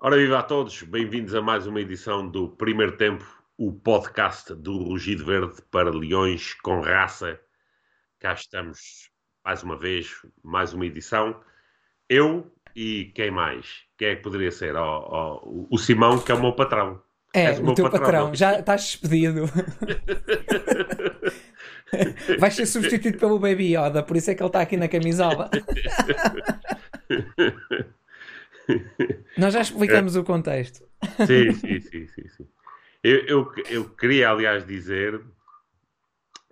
Ora, viva a todos, bem-vindos a mais uma edição do Primeiro Tempo, o podcast do Rugido Verde para Leões com Raça. Cá estamos mais uma vez, mais uma edição. Eu e quem mais? Quem é que poderia ser? Oh, oh, o Simão, que é o meu patrão. É, o, o teu patrão. patrão. Já estás despedido. Vais ser substituído pelo Baby Yoda, por isso é que ele está aqui na camisola. Nós já explicamos o contexto. Sim, sim, sim, sim. sim. Eu, eu, eu, queria, aliás, dizer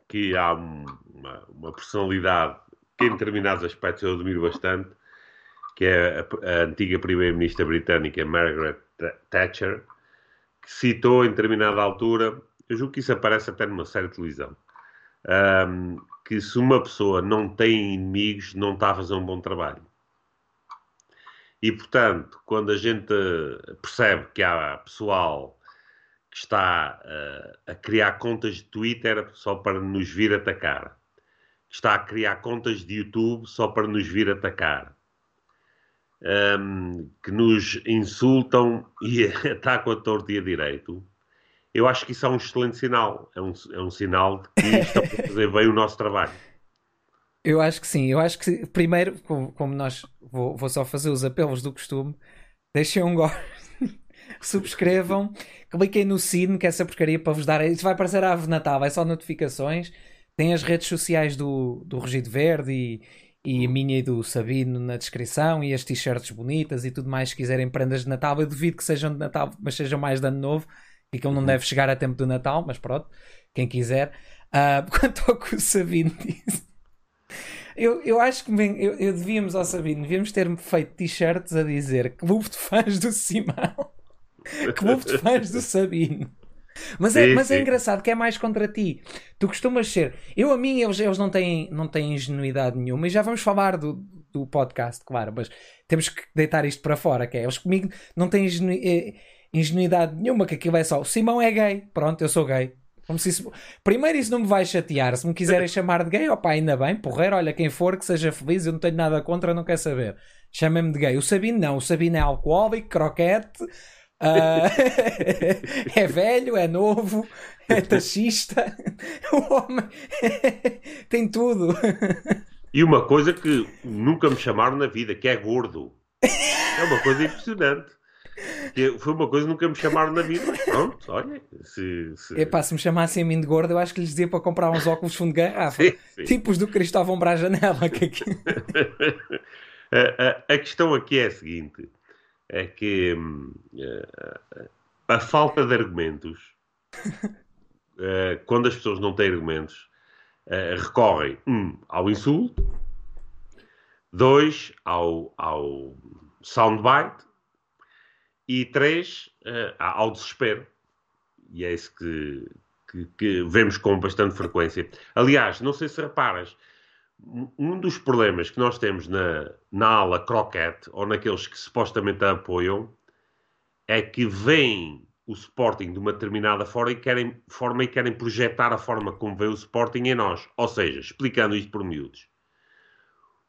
que há uma, uma, personalidade que, em determinados aspectos, eu admiro bastante, que é a, a antiga primeira-ministra britânica Margaret Thatcher, que citou em determinada altura, eu julgo que isso aparece até numa série de televisão, um, que se uma pessoa não tem inimigos, não está a fazer um bom trabalho. E, portanto, quando a gente percebe que há pessoal que está uh, a criar contas de Twitter só para nos vir atacar, que está a criar contas de YouTube só para nos vir atacar, um, que nos insultam e atacam a torto e a direito, eu acho que isso é um excelente sinal. É um, é um sinal de que estamos a fazer bem o nosso trabalho. Eu acho que sim. Eu acho que, primeiro, como, como nós. Vou, vou, só fazer os apelos do costume. Deixem um gosto. Subscrevam. Cliquem no sino, que é essa porcaria para vos dar. Isso vai aparecer a ave Natal, vai só notificações. Tem as redes sociais do, do Rugido Verde e, e a minha e do Sabino na descrição e as t-shirts bonitas e tudo mais. Se quiserem prendas de Natal, eu duvido que sejam de Natal, mas sejam mais de Ano Novo. E que ele não uhum. deve chegar a tempo do Natal, mas pronto, quem quiser. Uh, quanto ao que o Sabino disse. Eu, eu acho que bem, eu, eu devíamos ao Sabino, devíamos ter feito t-shirts a dizer clube de fãs do Simão, clube de fãs do Sabino. Mas, é, mas é engraçado que é mais contra ti. Tu costumas ser. Eu, a mim, eles, eles não, têm, não têm ingenuidade nenhuma. E já vamos falar do, do podcast, claro. Mas temos que deitar isto para fora. Que é, eles comigo não têm ingenu, eh, ingenuidade nenhuma. Que aquilo é só. O Simão é gay. Pronto, eu sou gay. Como se isso... Primeiro, isso não me vai chatear. Se me quiserem chamar de gay, opá, ainda bem, porreiro, olha, quem for que seja feliz, eu não tenho nada contra, não quer saber. Chamem-me de gay. O Sabino não, o Sabino é alcoólico, croquete, uh... é velho, é novo, é taxista, o homem tem tudo. E uma coisa que nunca me chamaram na vida, que é gordo. É uma coisa impressionante. Foi uma coisa que nunca me chamaram na vida, mas pronto, olha. Se, se... Epá, se me chamassem a mim de gordo, eu acho que lhes dizia para comprar uns óculos fundo de garrafa. Sim, sim. Tipos do Cristóvão para a janela. Que aqui... a, a, a, questão aqui é a seguinte: é que hum, a falta de argumentos, quando as pessoas não têm argumentos, recorrem, um, ao insulto, dois, ao, ao soundbite e três, uh, ao desespero. E é isso que, que, que, vemos com bastante frequência. Aliás, não sei se reparas, um dos problemas que nós temos na, na ala croquete, ou naqueles que supostamente a apoiam, é que veem o Sporting de uma determinada forma e, querem, forma e querem projetar a forma como vê o Sporting em nós. Ou seja, explicando isto por miúdos.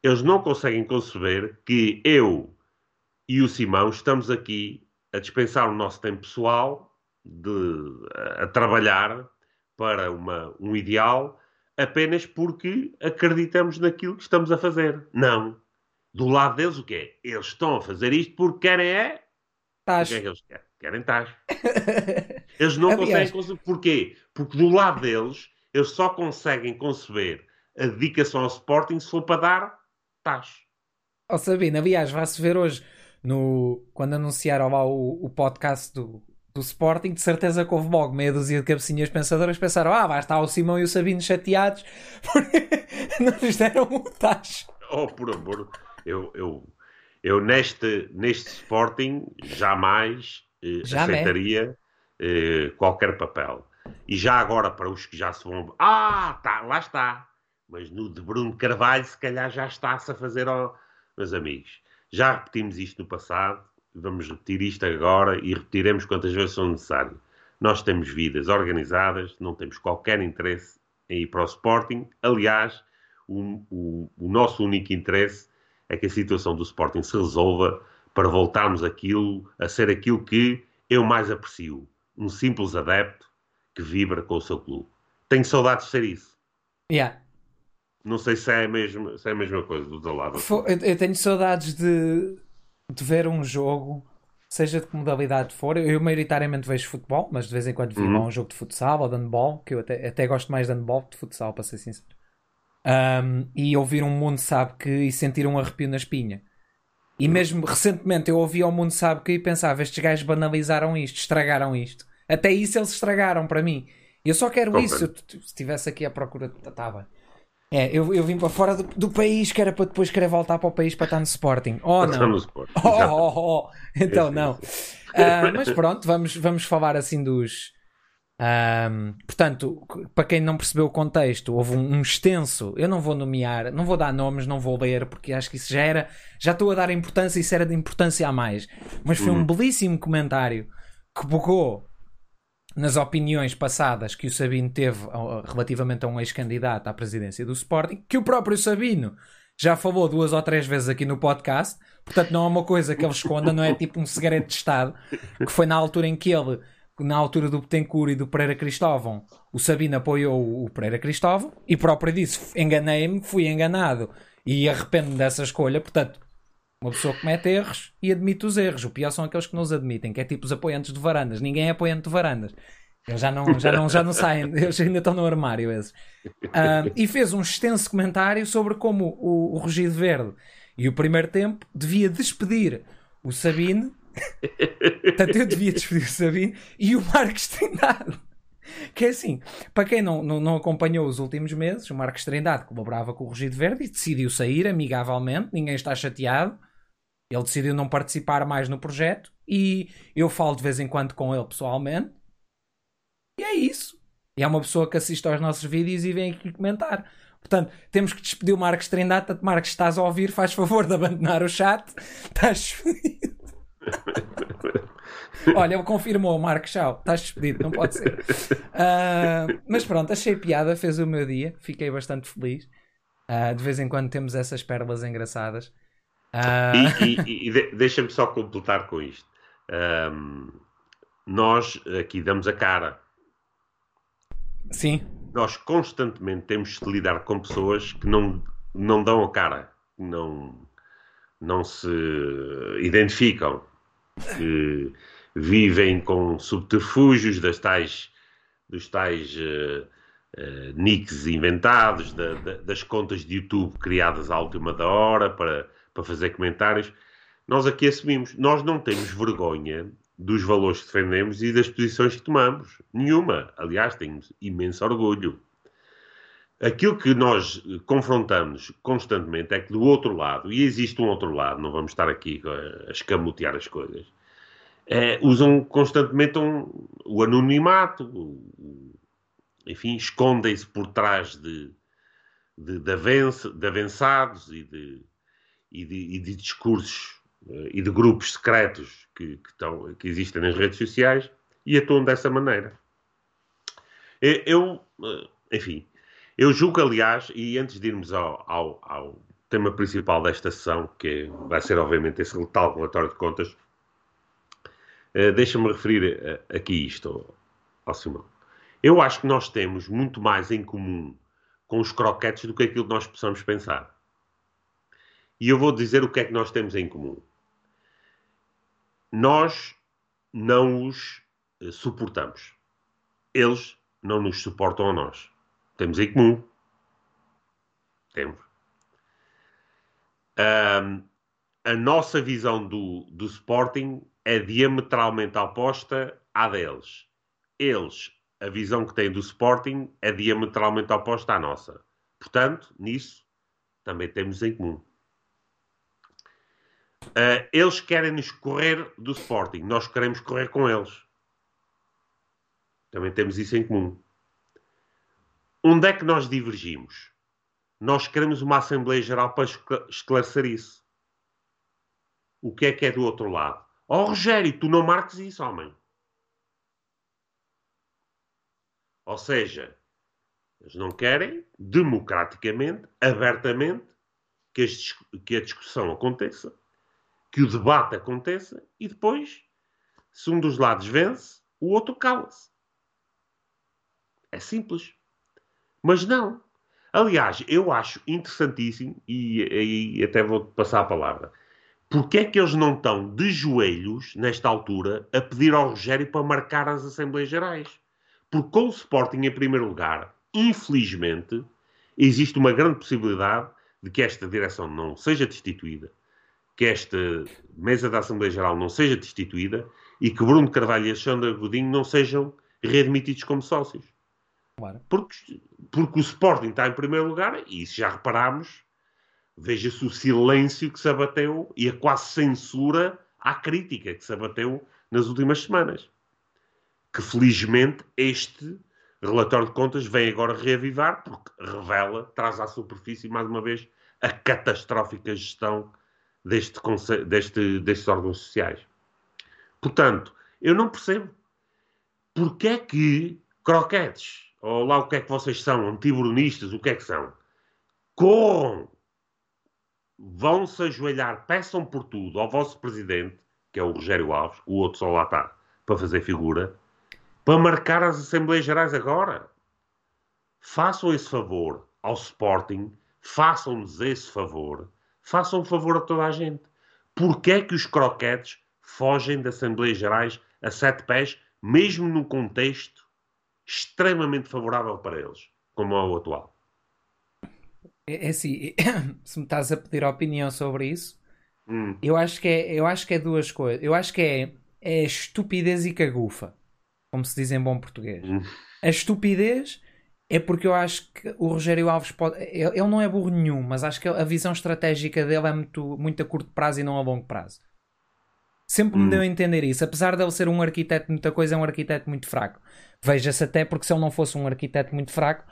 Eles não conseguem conceber que eu e o Simão estamos aqui a dispensar o nosso tempo pessoal de, a, a trabalhar para uma, um ideal apenas porque acreditamos naquilo que estamos a fazer. Não. Do lado deles, o que é? Eles estão a fazer isto porque querem é. Tacho. O que é que eles querem? Querem tacho. eles não conseguem conceber. Porquê? Porque do lado deles, eles só conseguem conceber a dedicação ao Sporting se for para dar tacho. Ó oh, Sabina, aliás, vai-se ver hoje no, quando anunciaram lá o, o podcast do, do Sporting, de certeza que houve logo meia dúzia de cabecinhas pensadoras pensaram: ah, vai estar o Simão e o Sabino chateados porque não lhes deram o tacho. Oh, por amor, eu, eu, eu neste, neste Sporting jamais eh, aceitaria eh, qualquer papel. E já agora, para os que já se vão. Ah, tá, lá está. Mas no de Bruno Carvalho, se calhar já está-se a fazer, oh, meus amigos. Já repetimos isto no passado, vamos repetir isto agora e repetiremos quantas vezes são necessário. Nós temos vidas organizadas, não temos qualquer interesse em ir para o Sporting. Aliás, o, o, o nosso único interesse é que a situação do Sporting se resolva para voltarmos aquilo, a ser aquilo que eu mais aprecio. Um simples adepto que vibra com o seu clube. Tenho saudades de ser isso. Yeah. Não sei se é a mesma, se é a mesma coisa do outro lado. Eu tenho saudades de, de ver um jogo, seja de que modalidade for. Eu maioritariamente vejo futebol, mas de vez em quando vi uhum. um jogo de futsal ou de handball, que eu até, até gosto mais de handball que de futsal, para ser sincero. Um, e ouvir um mundo sabe que e sentir um arrepio na espinha. E mesmo recentemente eu ouvi ao mundo sabe que e pensava, estes gajos banalizaram isto, estragaram isto. Até isso eles estragaram para mim. Eu só quero isso. Eu, se estivesse aqui à procura, estava. É, eu, eu vim para fora do, do, país que era para depois querer voltar para o país para estar no Sporting. Oh, não. No Sporting. Oh, oh, oh, Então, não. Uh, mas pronto, vamos, vamos falar assim dos. Um, portanto, para quem não percebeu o contexto, houve um, um, extenso. Eu não vou nomear, não vou dar nomes, não vou ler, porque acho que isso já era. Já estou a dar importância, isso era de importância a mais. Mas foi um uhum. belíssimo comentário que bugou nas opiniões passadas que o Sabino teve relativamente a um ex-candidato à presidência do Sporting, que o próprio Sabino já falou duas ou três vezes aqui no podcast, portanto não é uma coisa que ele esconda, não é tipo um segredo de Estado, que foi na altura em que ele, na altura do Betancourt e do Pereira Cristóvão, o Sabino apoiou o Pereira Cristóvão e próprio disse, enganei-me, fui enganado. E arrependo-me dessa escolha, portanto uma pessoa comete erros e admite os erros. O pior são aqueles que não os admitem, que é tipo os apoiantes de varandas. Ninguém é apoiante de varandas. Eles já não, já não, já não saem, eles ainda estão no armário esses. Uh, e fez um extenso comentário sobre como o, o Rugido Verde e o primeiro tempo devia despedir o Sabine. Portanto, eu devia despedir o Sabine e o Marcos Trindade. Que é assim, para quem não, não, não, acompanhou os últimos meses, o Marcos Trindade colaborava com o Rugido Verde e decidiu sair amigavelmente, ninguém está chateado. Ele decidiu não participar mais no projeto e eu falo de vez em quando com ele pessoalmente. E é isso. E é uma pessoa que assiste aos nossos vídeos e vem aqui comentar. Portanto, temos que despedir o Marcos Trindade. Portanto, Marcos, estás a ouvir, faz favor de abandonar o chat. Estás despedido. Olha, ele confirmou, Marcos, tchau, estás despedido, não pode ser. Uh, mas pronto, achei piada, fez o meu dia, fiquei bastante feliz. Uh, de vez em quando temos essas pérolas engraçadas. Uh... E, e, e deixa-me só completar com isto. Um, nós aqui damos a cara. Sim. Nós constantemente temos de lidar com pessoas que não, não dão a cara, não, não se identificam, que vivem com subterfúgios das tais, dos tais uh, uh, nicks inventados, da, da, das contas de YouTube criadas à última da hora para para fazer comentários. Nós aqui assumimos, nós não temos vergonha dos valores que defendemos e das posições que tomamos. Nenhuma. Aliás, temos imenso orgulho. Aquilo que nós confrontamos constantemente é que do outro lado, e existe um outro lado, não vamos estar aqui a escamotear as coisas, é, usam constantemente um, o anonimato, o, enfim, escondem-se por trás de, de, de, avançados e de, e de, e de discursos uh, e de grupos secretos que, que, estão, que existem nas redes sociais e atuam dessa maneira. Eu, uh, enfim, eu julgo, aliás, e antes de irmos ao, ao, ao tema principal desta sessão, que vai ser, obviamente, esse tal relatório de contas, uh, deixa-me referir aqui isto ao Simão. Eu acho que nós temos muito mais em comum com os croquetes do que aquilo que nós possamos pensar. E eu vou dizer o que é que nós temos em comum. Nós não os eh, suportamos. Eles não nos suportam a nós. Temos em comum. Temos. Um, a nossa visão do, do Sporting é diametralmente oposta à deles. Eles, a visão que têm do Sporting é diametralmente oposta à nossa. Portanto, nisso também temos em comum. Uh, eles querem nos correr do Sporting, nós queremos correr com eles. Também temos isso em comum. Onde é que nós divergimos? Nós queremos uma Assembleia Geral para esclarecer isso. O que é que é do outro lado? Oh, Rogério, tu não marques isso, homem. Ou seja, eles não querem, democraticamente, abertamente, que, a discussão aconteça, que o debate aconteça e depois, se um dos lados vence, o outro cala-se. É simples. Mas não. Aliás, eu acho interessantíssimo, e, e até vou passar a palavra, porque é que eles não estão de joelhos, nesta altura, a pedir ao Rogério para marcar as Assembleias Gerais? Porque com o Sporting em primeiro lugar, infelizmente, existe uma grande possibilidade de que esta direção não seja destituída, que esta mesa da Assembleia Geral não seja destituída e que Bruno Carvalho e Alexandre Godinho não sejam readmitidos como sócios. Claro. Porque, porque o Sporting está em primeiro lugar, e isso já reparámos, veja-se o silêncio que se abateu e a quase censura à crítica que se abateu nas últimas semanas. Que felizmente este relatório de contas vem agora reavivar, porque revela, traz à superfície mais uma vez a catastrófica gestão deste, deste, destes órgãos sociais. Portanto, eu não percebo porque é que croquetes ou lá o que é que vocês são, antibrunistas, o que é que são? Corram! Vão-se ajoelhar, peçam por tudo ao vosso presidente, que é o Rogério Alves, o outro só lá está para fazer figura, para marcar as Assembleias Gerais agora. Façam esse favor ao Sporting, façam-nos esse favor, façam um favor a toda a gente. Porquê é que os croquetes fogem das Assembleias Gerais a sete pés, mesmo num contexto extremamente favorável para eles, como é o atual. É, é assim, se me estás a pedir opinião sobre isso, hum. eu, acho que é, eu acho que é duas coisas. Eu acho que é, é estupidez e cagufa, como se diz em bom português. Hum. A estupidez é porque eu acho que o Rogério Alves pode. Ele não é burro nenhum, mas acho que a visão estratégica dele é muito, muito a curto prazo e não a longo prazo. Sempre me hum. deu a entender isso. Apesar de ele ser um arquiteto de muita coisa, é um arquiteto muito fraco. Veja-se até porque se ele não fosse um arquiteto muito fraco,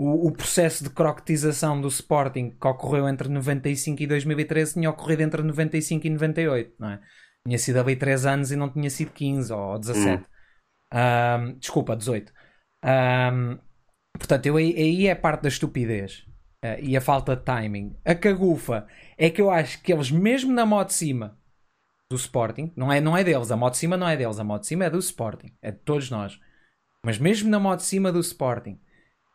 o, o, processo de croquetização do Sporting que ocorreu entre 95 e 2013 tinha ocorrido entre 95 e 98, não é? Tinha sido ali 3 anos e não tinha sido 15 ou 17. Hum. Um, desculpa, 18. Um, portanto, eu, aí é parte da estupidez uh, e a falta de timing. A cagufa é que eu acho que eles, mesmo na moto de cima, do Sporting, não é, não é deles, a moto de cima não é deles, a moto de cima é do Sporting, é de todos nós. Mas mesmo na moto de cima do Sporting,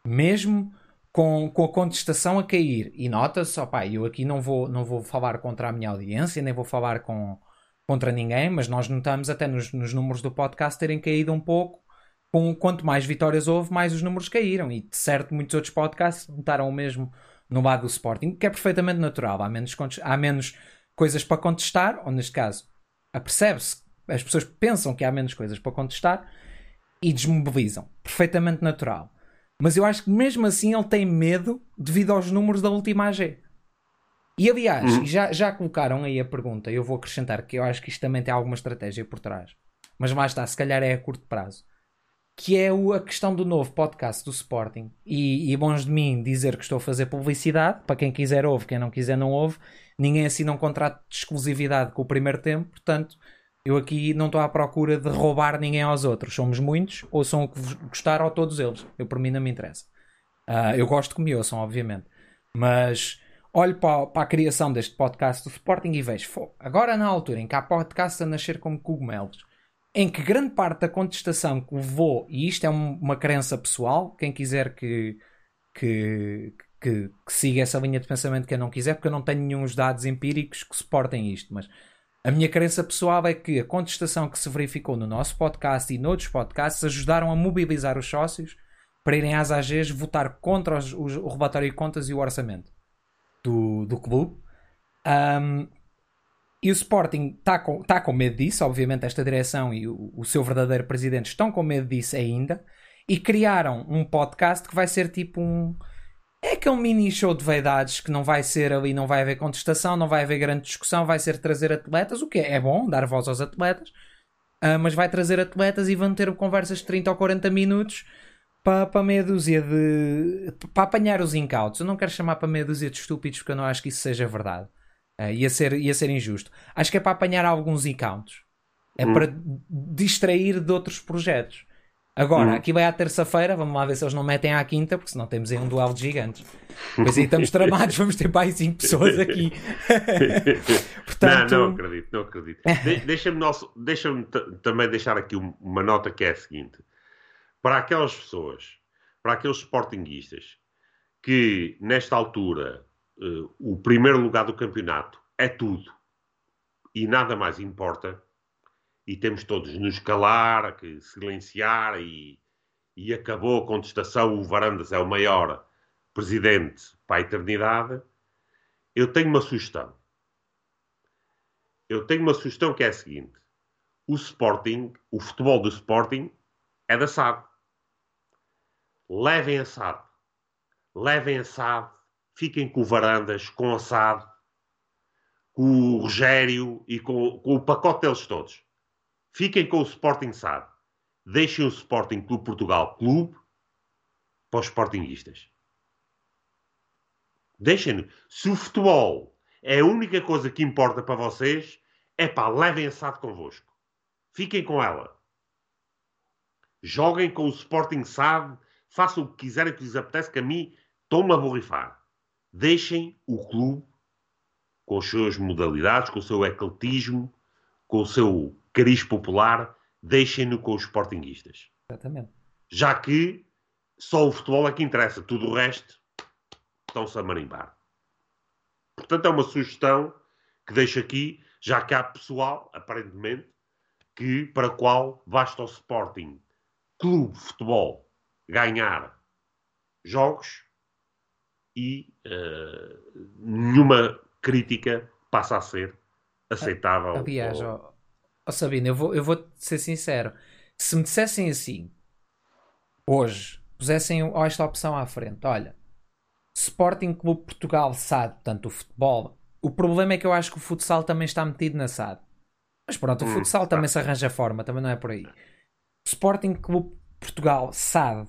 mesmo com, com a contestação a cair, e nota-se, opá, eu aqui não vou, não vou falar contra a minha audiência, nem vou falar com, contra ninguém, mas nós notamos até nos, nos números do podcast terem caído um pouco. Com, quanto mais vitórias houve, mais os números caíram. E de certo, muitos outros podcasts notaram o mesmo no lado do Sporting, que é perfeitamente natural. Há menos, há menos coisas para contestar, ou neste caso, apercebe-se, as pessoas pensam que há menos coisas para contestar e desmobilizam. Perfeitamente natural. Mas eu acho que mesmo assim ele tem medo devido aos números da última AG. E aliás, uhum. já, já colocaram aí a pergunta, eu vou acrescentar que eu acho que isto também tem alguma estratégia por trás. Mas lá está, se calhar é a curto prazo. Que é a questão do novo podcast do Sporting. E, e bons de mim dizer que estou a fazer publicidade. Para quem quiser ouve, quem não quiser não ouve ninguém assina um contrato de exclusividade com o primeiro tempo, portanto, eu aqui não estou à procura de roubar ninguém aos outros. Somos muitos, ou são o que gostar, ou todos eles. Eu, por mim, não me interessa. Uh, eu gosto que me ouçam, obviamente. Mas olho para, para, a criação deste podcast do Sporting e vejo, agora na altura em que há podcast a nascer como cogumelos, em que grande parte da contestação que levou, e isto é um, uma crença pessoal, quem quiser que, que, que, que, siga essa linha de pensamento que eu não quiser, porque eu não tenho nenhum dados empíricos que suportem isto. Mas a minha crença pessoal é que a contestação que se verificou no nosso podcast e noutros podcasts ajudaram a mobilizar os sócios para irem às AGs votar contra os, os, o relatório de contas e o orçamento do, do clube. Um, e o Sporting está com, tá com medo disso, obviamente, esta direção e o, o seu verdadeiro presidente estão com medo disso ainda. E criaram um podcast que vai ser tipo um, é aquele mini show de vaidades que não vai ser ali, não vai haver contestação, não vai haver grande discussão, vai ser trazer atletas, o que é, é bom, dar voz aos atletas, uh, mas vai trazer atletas e vão ter conversas de 30 ou 40 minutos para, para meia dúzia de. para apanhar os incautos. Eu não quero chamar para meia dúzia de estúpidos porque eu não acho que isso seja verdade. Uh, ia, ser, ia ser injusto. Acho que é para apanhar alguns incautos. É hum. para distrair de outros projetos. Agora, hum. aqui vai à terça-feira, vamos lá ver se eles não metem à quinta, porque senão temos aí um duelo de gigantes. Pois aí estamos tramados, vamos ter mais 5 pessoas aqui. Portanto... Não, não acredito, não acredito. De Deixa-me deixa também deixar aqui uma nota que é a seguinte: para aquelas pessoas, para aqueles sportinguistas que nesta altura uh, o primeiro lugar do campeonato é tudo e nada mais importa, e temos todos nos calar, que silenciar e, e acabou a contestação, o Varandas é o maior presidente para a eternidade, eu tenho uma sugestão. Eu tenho uma sugestão que é a seguinte: o Sporting, o futebol do Sporting é da SAD. Levem a SAD. Levem a SAD. Fiquem com o Varandas, com a SAD, com o Rogério e com, com o pacote deles todos. Fiquem com o Sporting SAD. Deixem o Sporting Clube Portugal Clube para os Sportingistas. Deixem-no. Se o futebol é a única coisa que importa para vocês, é pá, levem a SAD convosco. Fiquem com ela. Joguem com o Sporting SAD, façam o que quiserem que lhes apetece, que a mim estão-me a borrifar. Deixem o clube com as suas modalidades, com o seu ecletismo, com o seu cariz popular, deixem-no com os sportinguistas. Exatamente. Já que só o futebol é que interessa, tudo o resto estão-se a marimbar. Portanto, é uma sugestão que deixo aqui, já que há pessoal, aparentemente, que para qual basta o Sporting Clube Futebol ganhar jogos e uh, nenhuma crítica passa a ser aceitável. Aliás, ou... Oh, Sabina, eu vou, eu vou ser sincero. Se me dissessem assim, hoje, pusessem esta opção à frente, olha, Sporting Clube Portugal SAD, portanto o futebol, o problema é que eu acho que o futsal também está metido na SAD. Mas pronto, o hum, futsal também tá. se arranja forma, também não é por aí. Sporting Clube Portugal SAD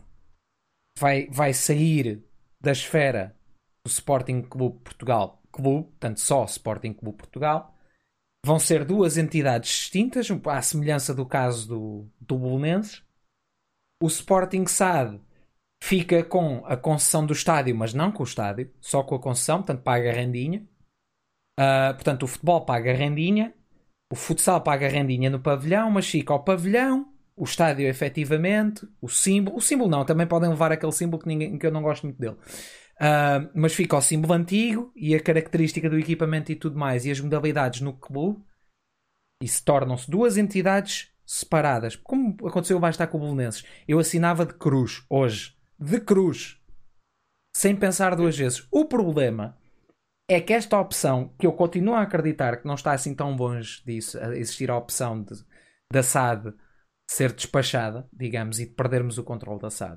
vai, vai sair da esfera do Sporting Clube Portugal Clube, portanto só Sporting Clube Portugal, vão ser duas entidades distintas, à semelhança do caso do, do Bolonenses. O Sporting SAD fica com a concessão do estádio, mas não com o estádio, só com a concessão, portanto paga a rendinha. Uh, portanto, o futebol paga a rendinha, o futsal paga a rendinha no pavilhão, mas fica ao pavilhão, o estádio efetivamente, o símbolo. O símbolo não, também podem levar aquele símbolo que, ninguém, que eu não gosto muito dele. Uh, mas fica o símbolo antigo e a característica do equipamento e tudo mais, e as modalidades no clube, e se tornam-se duas entidades separadas. Como aconteceu mais estar com o Bolonenses. Eu assinava de cruz hoje. De cruz. Sem pensar duas vezes. O problema é que esta opção, que eu continuo a acreditar que não está assim tão longe disso, a existir a opção de, da SAD ser despachada, digamos, e de perdermos o controle da SAD,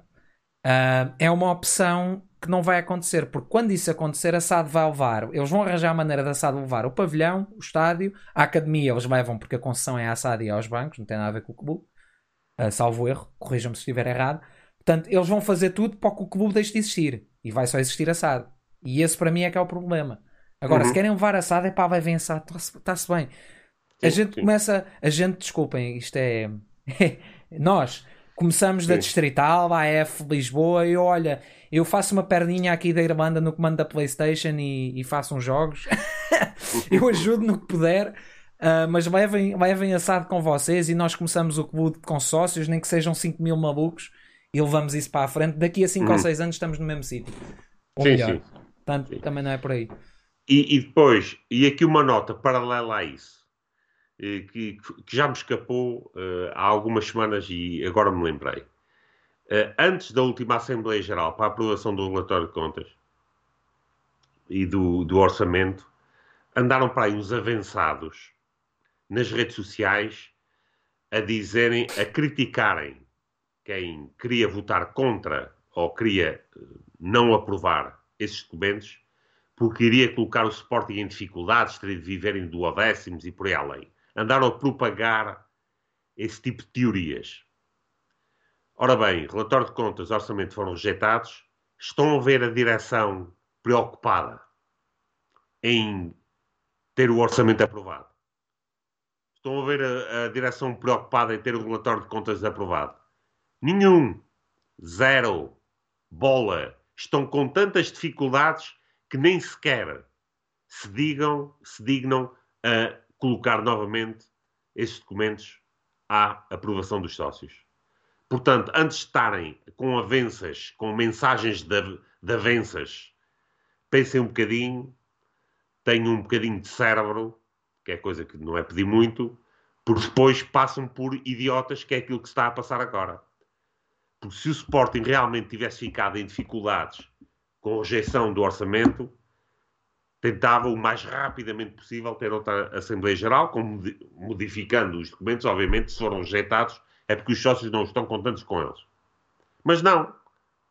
uh, é uma opção que não vai acontecer, porque quando isso acontecer, a SAD vai levar, eles vão arranjar a maneira da SAD levar o pavilhão, o estádio, a academia eles levam porque a concessão é à SAD e aos bancos, não tem nada a ver com o clube, uh, salvo erro, corrijam-me se estiver errado. Portanto, eles vão fazer tudo para que o clube deixe de existir e vai só existir a SAD. E esse para mim é que é o problema. Agora, uhum. se querem levar a SAD, é pá, vai SAD, está-se bem. Sim, a gente sim. começa, a gente, desculpem, isto é. nós começamos sim. da Distrital, a AF Lisboa, e olha, eu faço uma perninha aqui da Irlanda no comando da PlayStation e, e faço uns jogos. eu ajudo no que puder. Uh, mas levem, levem assado com vocês e nós começamos o clube com sócios, nem que sejam 5 mil malucos, e levamos isso para a frente. Daqui a 5 ou 6 uhum. anos estamos no mesmo sítio. Ou sim, melhor. Sim. Portanto, sim. também não é por aí. E, e, depois, e aqui uma nota paralela a isso, que, que já me escapou uh, há algumas semanas e agora me lembrei. Uh, antes da última Assembleia Geral para a aprovação do relatório de contas e do, do orçamento, andaram para aí uns avançados nas redes sociais a dizerem, a criticarem quem queria votar contra ou queria não aprovar esses documentos, porque iria colocar o Sporting em dificuldades, teria de viver em duodécimos e por aí além. Andaram a propagar esse tipo de teorias. Ora bem, relatório de contas, orçamento foram rejeitados. Estão a ver a direção preocupada em ter o orçamento aprovado. Estão a ver a, a direção preocupada em ter o relatório de contas aprovado. Nenhum. Zero. Bola. Estão com tantas dificuldades que nem sequer se digam, se dignam a colocar novamente esses documentos à aprovação dos sócios. Portanto, antes de estarem com avanças, com mensagens de, de avanças, pensem um bocadinho, tenham um bocadinho de cérebro, que é coisa que não é pedir muito, porque depois passam por idiotas, que é aquilo que está a passar agora. Porque se o Sporting realmente tivesse ficado em dificuldades com a rejeição do orçamento, tentava o mais rapidamente possível ter outra Assembleia Geral, modificando os documentos, obviamente, se foram rejeitados, é porque os sócios não estão contentes com eles. Mas não.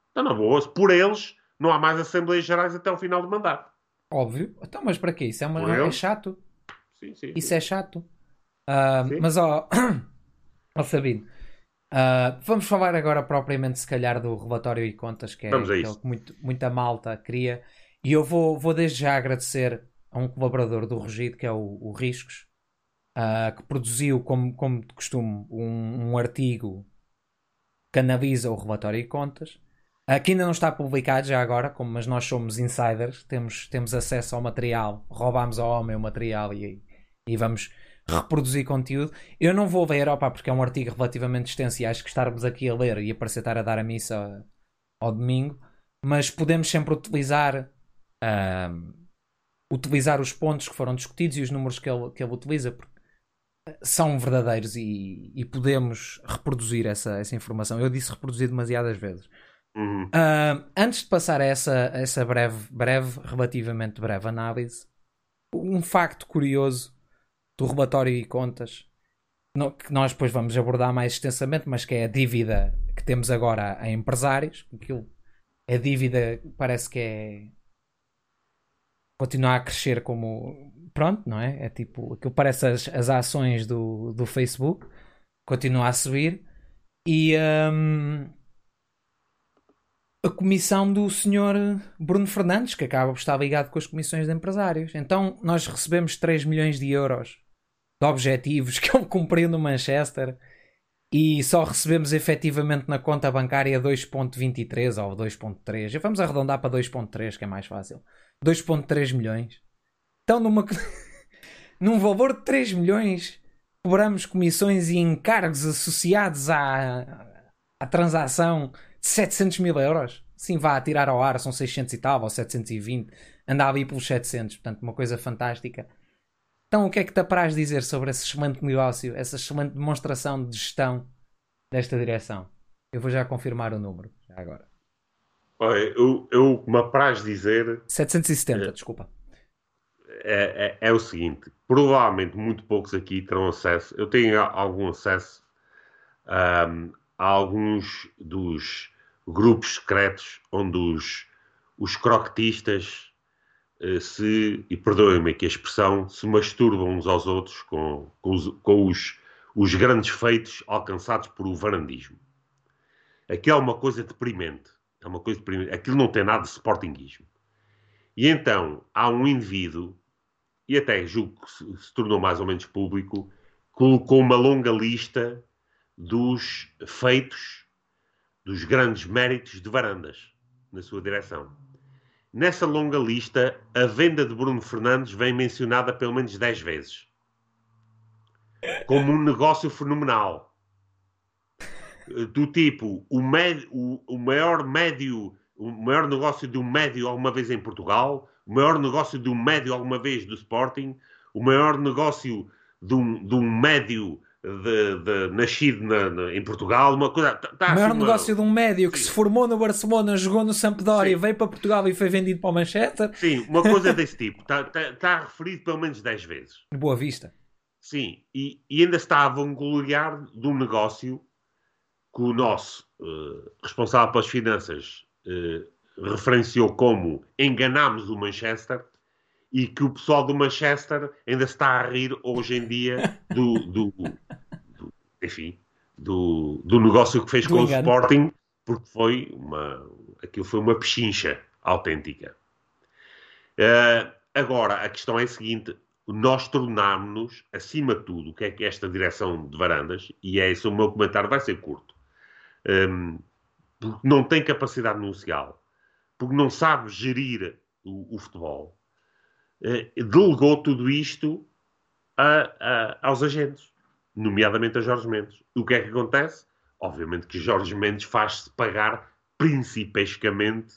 Estão na boa. Por eles, não há mais Assembleias Gerais até o final do mandato. Óbvio. Então, mas para quê? Isso é, uma, é chato. Sim, sim. Isso sim. é chato. Uh, mas, ó, oh, Sabino, uh, vamos falar agora propriamente, se calhar, do relatório e contas, que é aquele que muito, muita malta queria. E eu vou, vou desde já agradecer a um colaborador do Rugido, que é o, o Riscos, uh, que produziu, como, como de costume, um, um, artigo que analisa o relatório e contas. Uh, que ainda não está publicado já agora, como, mas nós somos insiders, temos, temos acesso ao material, roubámos ao homem o material e, e vamos reproduzir conteúdo. Eu não vou ler, opa, porque é um artigo relativamente extenso e acho que estarmos aqui a ler e parecer estar a dar a missa ao domingo, mas podemos sempre utilizar uh, utilizar os pontos que foram discutidos e os números que ele, que ele utiliza, porque são verdadeiros e, e podemos reproduzir essa, essa informação. Eu disse reproduzir demasiadas vezes. Uhum. Uh, antes de passar a essa, essa breve, breve, relativamente breve análise, um facto curioso do relatório e contas, no, que nós depois vamos abordar mais extensamente, mas que é a dívida que temos agora a empresários. Aquilo, a dívida parece que é continuar a crescer como. Pronto, não é? É tipo. Aquilo parece as, as ações do, do Facebook. Continua a subir. E. Um, a comissão do senhor Bruno Fernandes, que acaba por estar ligado com as comissões de empresários. Então, nós recebemos 3 milhões de euros de objetivos que ele cumpriu no Manchester e só recebemos efetivamente na conta bancária 2.23 ou 2.3. Vamos arredondar para 2.3, que é mais fácil. 2.3 milhões. Então, numa... num valor de 3 milhões, cobramos comissões e encargos associados à, à transação de 700 mil euros. Sim, vá a tirar ao ar, são 600 e tal, ou 720. Andava aí pelos 700, portanto, uma coisa fantástica. Então, o que é que te apraz dizer sobre esse excelente negócio, essa excelente demonstração de gestão desta direção? Eu vou já confirmar o número, já agora. Olha, eu, eu me apraz dizer. 770, é, desculpa. É, é, é, o seguinte: provavelmente muito poucos aqui terão acesso. Eu tenho algum acesso um, a alguns dos grupos secretos onde os, os croquetistas uh, se, e perdoem-me aqui a expressão, se masturbam uns aos outros com, com, os, com os, os grandes feitos alcançados por o varandismo. Aqui é uma coisa deprimente é uma coisa de Aquilo não tem nada de sportinguismo. E então há um indivíduo, e até julgo que se tornou mais ou menos público, colocou uma longa lista dos feitos, dos grandes méritos de Varandas na sua direção. Nessa longa lista, a venda de Bruno Fernandes vem mencionada pelo menos 10 vezes. Como um negócio fenomenal do tipo o, med, o, o maior médio, o maior negócio de um médio alguma vez em Portugal, o maior negócio de um médio alguma vez do Sporting, o maior negócio de um, de um médio de, de, nascido na, na, em Portugal, uma coisa. Tá, tá o maior assim negócio uma... de um médio que Sim. se formou no Barcelona, jogou no Sampdoria, Sim. veio para Portugal e foi vendido para o Manchester. Sim, uma coisa desse tipo. Está tá, tá referido pelo menos 10 vezes. Boa vista. Sim, e, e ainda está a vangloriar de um negócio que o nosso uh, responsável pelas finanças uh, referenciou como enganámos o Manchester e que o pessoal do Manchester ainda está a rir hoje em dia do, do, do enfim, do, do negócio que fez do com engano. o Sporting, porque foi uma, aquilo foi uma pechincha autêntica. Uh, agora, a questão é a seguinte: nós tornámos-nos, acima de tudo, o que é que esta direção de varandas, e é esse o meu comentário, vai ser curto um, porque não tem capacidade negocial, porque não sabe gerir o, o futebol, uh, delegou tudo isto a, a, aos agentes, nomeadamente a Jorge Mendes. O que é que acontece? Obviamente que Jorge Mendes faz-se pagar principescamente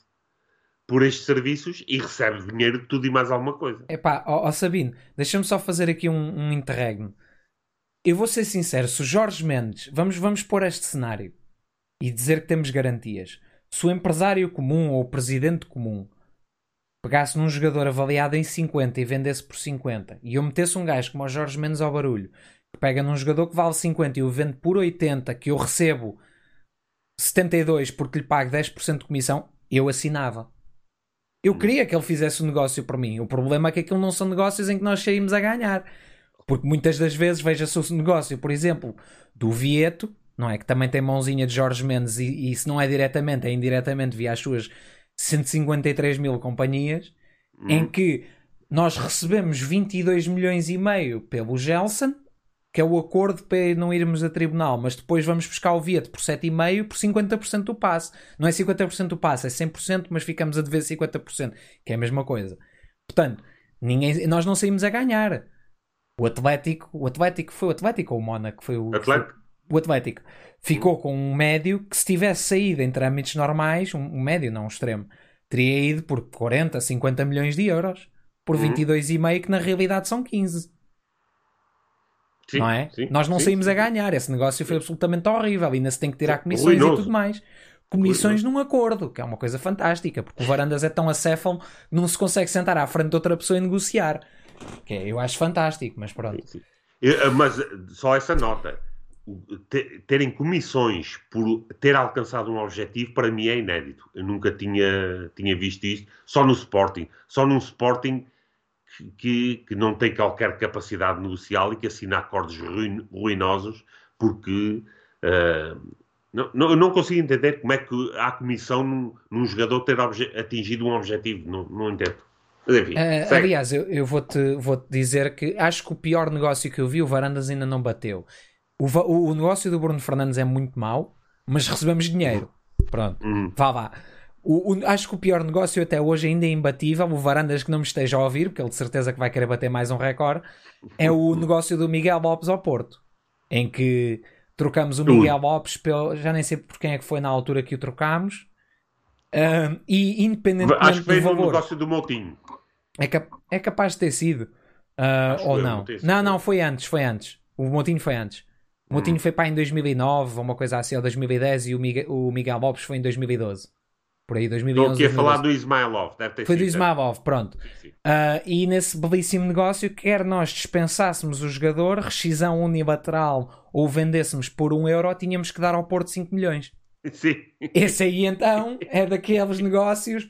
por estes serviços e recebe dinheiro de tudo e mais alguma coisa. Epá, ó, ó Sabino, deixa-me só fazer aqui um, um interregno. Eu vou ser sincero, se o Jorge Mendes, vamos, vamos pôr este cenário e dizer que temos garantias. Se o empresário comum ou o presidente comum pegasse num jogador avaliado em 50 e vendesse por 50 e eu metesse um gajo como o Jorge Mendes ao barulho que pega num jogador que vale 50 e o vende por 80 que eu recebo 72 porque lhe pago 10% de comissão, eu assinava. Eu hum. queria que ele fizesse o um negócio por mim. O problema é que aquilo não são negócios em que nós saímos a ganhar. Porque muitas das vezes veja-se o negócio, por exemplo, do Vieto, não é? Que também tem mãozinha de Jorge Mendes e, e se não é diretamente, é indiretamente via as suas 153 mil companhias, hum. em que nós recebemos 22 milhões e meio pelo Gelson, que é o acordo para não irmos a tribunal, mas depois vamos buscar o Viet por 7,5% por 50% do passe. Não é 50% do passe, é 100%, mas ficamos a dever 50%, que é a mesma coisa. Portanto, ninguém, nós não saímos a ganhar. O Atlético, o Atlético foi o Atlético ou o Mónaco? Foi o Atlético. O Atlético ficou com um médio que se tivesse saído em trâmites normais, um, um médio, não um extremo, teria ido por 40, 50 milhões de euros por uhum. 22,5 que na realidade são 15. Sim, não é? Sim, Nós não sim, saímos a ganhar. Esse negócio foi absolutamente horrível. Ainda se tem que tirar comissões Ruinoso. e tudo mais. Comissões Ruinoso. num acordo, que é uma coisa fantástica, porque o Varandas é tão acéfalo que não se consegue sentar à frente de outra pessoa e negociar. Que é, eu acho fantástico, mas pronto. Eu, mas só essa nota. Terem comissões por ter alcançado um objetivo, para mim é inédito. Eu nunca tinha, tinha visto isto. Só no Sporting. Só num Sporting que, que não tem qualquer capacidade negocial e que assina acordos ruin, ruinosos porque uh, não, não, eu não consigo entender como é que há comissão num, num jogador ter atingido um objetivo, não, não entendo. Enfim, uh, aliás, eu, eu vou-te vou -te dizer que acho que o pior negócio que eu vi, o Varandas ainda não bateu. O, o, negócio do Bruno Fernandes é muito mau, mas recebemos dinheiro. Pronto, uhum. vá lá. O, o, acho que o pior negócio até hoje ainda é imbatível. O Varandas que não me esteja a ouvir, porque ele de certeza que vai querer bater mais um recorde, é o negócio do Miguel Lopes ao Porto, em que trocamos o Miguel Lopes pelo, já nem sei por quem é que foi na altura que o trocámos. Uh, e independentemente acho que foi do valor, no negócio do Moutinho. É, cap é capaz de ter sido. Uh, ou não. Não, não, foi antes, foi antes. O Moutinho foi antes. O Moutinho hum. foi para em 2009, ou uma coisa assim, ou 2010, e o Miguel, o Miguel Lopes foi em 2012 por aí 2011. Estou aqui a falar do Ismailov, deve ter Foi sido, do Ismailov, pronto. Uh, e nesse belíssimo negócio, quer nós dispensássemos o jogador, rescisão unilateral ou vendêssemos por um euro, tínhamos que dar ao Porto 5 milhões. Sim. Esse aí então é daqueles negócios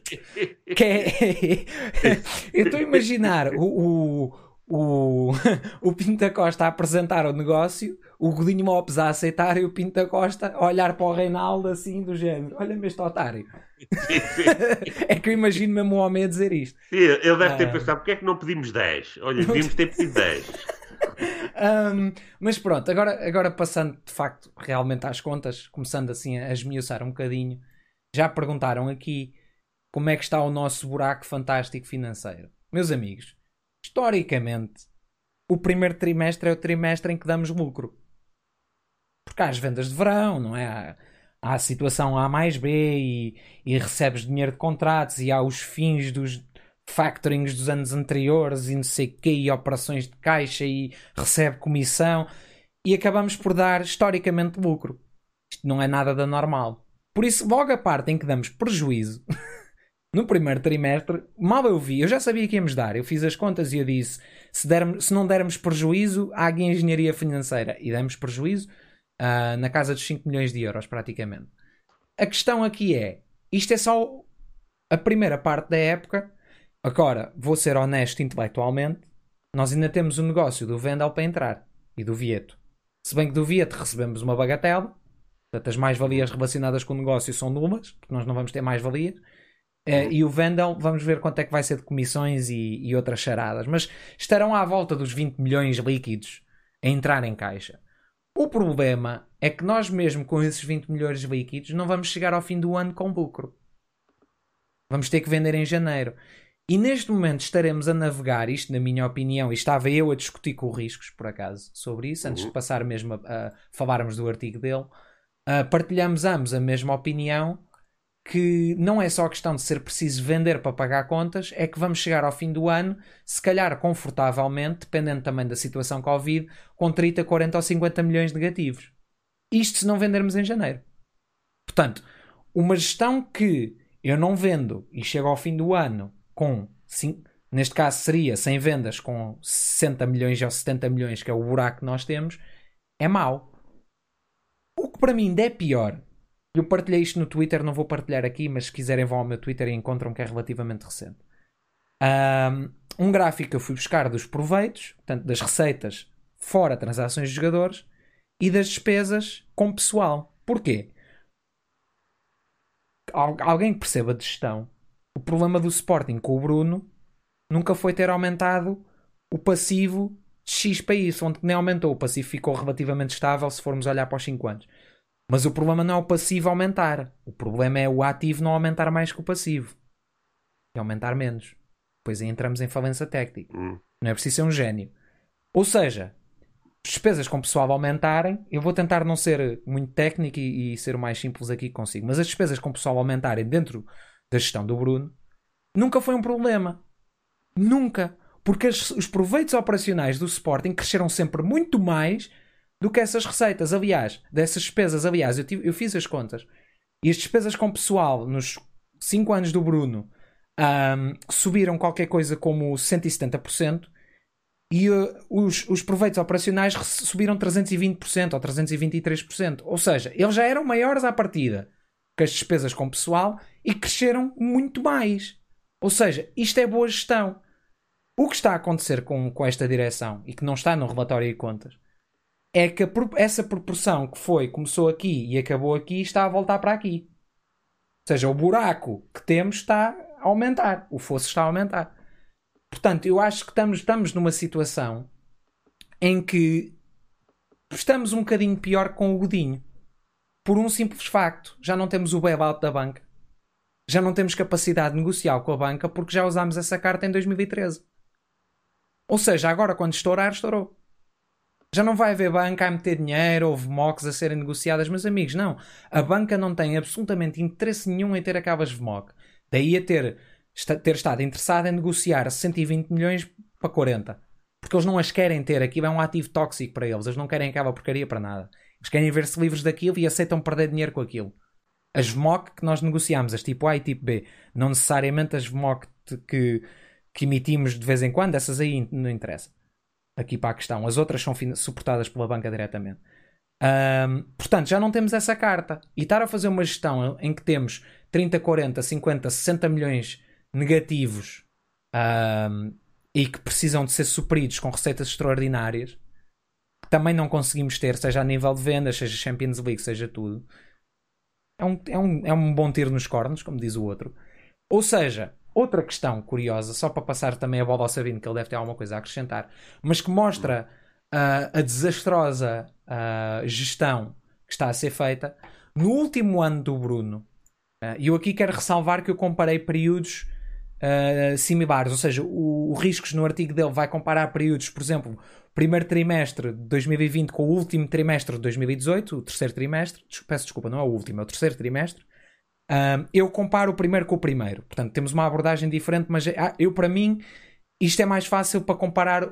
que é. Eu estou a imaginar o, o, o, o Pinto da Costa a apresentar o negócio, o Godinho Lopes a aceitar e o Pinto da Costa a olhar para o Reinaldo assim do género: olha-me este otário. é que eu imagino mesmo o homem a dizer isto. Sim, ele deve ter ah. pensado: porque é que não pedimos 10? Olha, devíamos ter pedido 10. um, mas pronto, agora, agora passando de facto realmente às contas, começando assim a esmiuçar um bocadinho, já perguntaram aqui como é que está o nosso buraco fantástico financeiro. Meus amigos, historicamente, o primeiro trimestre é o trimestre em que damos lucro. Porque há as vendas de verão, não é? Há, a situação A mais B e, e, recebes dinheiro de contratos e há os fins dos factorings dos anos anteriores e não sei o quê, e operações de caixa e recebe comissão e acabamos por dar historicamente lucro. Isto não é nada da normal. Por isso, logo a parte em que damos prejuízo no primeiro trimestre, mal eu vi, eu já sabia que íamos dar. Eu fiz as contas e eu disse: se, dermos, se não dermos prejuízo, há aqui engenharia financeira. E demos prejuízo uh, na casa dos 5 milhões de euros, praticamente. A questão aqui é: isto é só a primeira parte da época. Agora, vou ser honesto intelectualmente, nós ainda temos o negócio do Vendel para entrar e do Vieto. Se bem que do Vieto recebemos uma bagatela, portanto, as mais-valias relacionadas com o negócio são nulas, porque nós não vamos ter mais-valias. Uh, e o Vendel, vamos ver quanto é que vai ser de comissões e, e, outras charadas. Mas estarão à volta dos 20 milhões líquidos a entrar em caixa. O problema é que nós, mesmo com esses 20 milhões líquidos, não vamos chegar ao fim do ano com lucro. Vamos ter que vender em janeiro. E neste momento estaremos a navegar, isto na minha opinião, e estava eu a discutir com o Riscos, por acaso, sobre isso, antes de passar mesmo a, a falarmos do artigo dele. Uh, partilhamos ambos a mesma opinião que não é só questão de ser preciso vender para pagar contas, é que vamos chegar ao fim do ano, se calhar confortavelmente, dependendo também da situação Covid, com 30, 40 ou 50 milhões negativos. Isto se não vendermos em janeiro. Portanto, uma gestão que eu não vendo e chego ao fim do ano com, neste caso seria sem vendas, com 60 milhões ou 70 milhões, que é o buraco que nós temos, é mau. O que para mim ainda é pior eu partilhei isto no Twitter, não vou partilhar aqui, mas se quiserem vão ao meu Twitter e encontram que é relativamente recente. Um, gráfico que eu fui buscar dos proveitos, portanto, das receitas fora transações de jogadores e das despesas com pessoal. Porquê? Alguém que perceba de gestão, o problema do Sporting com o Bruno nunca foi ter aumentado o passivo de X para Y, onde nem aumentou. O passivo ficou relativamente estável se formos olhar para os 5 anos. Mas o problema não é o passivo aumentar. O problema é o ativo não aumentar mais que o passivo. E aumentar menos. Depois aí entramos em falência técnica. Hum. Não é preciso ser um gênio. Ou seja, despesas com o pessoal aumentarem, eu vou tentar não ser muito técnico e, e, ser o mais simples aqui que consigo, mas as despesas com o pessoal aumentarem dentro da gestão do Bruno nunca foi um problema. Nunca. Porque as, os proveitos operacionais do Sporting cresceram sempre muito mais do que essas receitas. Aliás, dessas despesas, aliás, eu, tive, eu fiz as contas. E as despesas com pessoal nos 5 anos do Bruno um, subiram qualquer coisa como 170% e uh, os, os proveitos operacionais subiram 320% ou 323%. Ou seja, eles já eram maiores à partida que as despesas com pessoal e cresceram muito mais. Ou seja, isto é boa gestão. O que está a acontecer com, com esta direção e que não está no relatório de contas é que essa proporção que foi, começou aqui e acabou aqui, está a voltar para aqui. Ou seja, o buraco que temos está a aumentar, o fosso está a aumentar. Portanto, eu acho que estamos, estamos numa situação em que estamos um bocadinho pior com o Godinho. Por um simples facto, já não temos o bailout da banca. Já não temos capacidade de negociar com a banca porque já usámos essa carta em 2013. Ou seja, agora quando estourar, estourou. Já não vai haver banca a meter dinheiro, houve mocks a serem negociadas, meus amigos, não. A banca não tem absolutamente interesse nenhum em ter aquelas VMOC. Daí a ter, ter estado interessada em negociar 120 milhões para 40. Porque eles não as querem ter. Aquilo é um ativo tóxico para eles. Eles não querem aquela porcaria para nada. Eles querem ver-se livres daquilo e aceitam perder dinheiro com aquilo. As VMOC que nós negociamos, as tipo A e tipo B, não necessariamente as VMOC que, que emitimos de vez em quando, essas aí não interessam aqui para a questão. As outras são suportadas pela banca diretamente. Um, portanto, já não temos essa carta. E estar a fazer uma gestão em que temos 30, 40, 50, 60 milhões negativos um, e que precisam de ser supridos com receitas extraordinárias, que também não conseguimos ter, seja a nível de vendas, seja Champions League, seja tudo. É um, é um, é um bom tiro nos cornos, como diz o outro. Ou seja, Outra questão curiosa, só para passar também a bola ao Sabino, que ele deve ter alguma coisa a acrescentar, mas que mostra uh, a desastrosa uh, gestão que está a ser feita. No último ano do Bruno, uh, eu aqui quero ressalvar que eu comparei períodos similares, ou seja, o, o Riscos no artigo dele vai comparar períodos, por exemplo, primeiro trimestre de 2020 com o último trimestre de 2018, o terceiro trimestre, peço desculpa, não é o último, é o terceiro trimestre, um, eu comparo o primeiro com o primeiro. Portanto, temos uma abordagem diferente, mas ah, eu, para mim, isto é mais fácil para comparar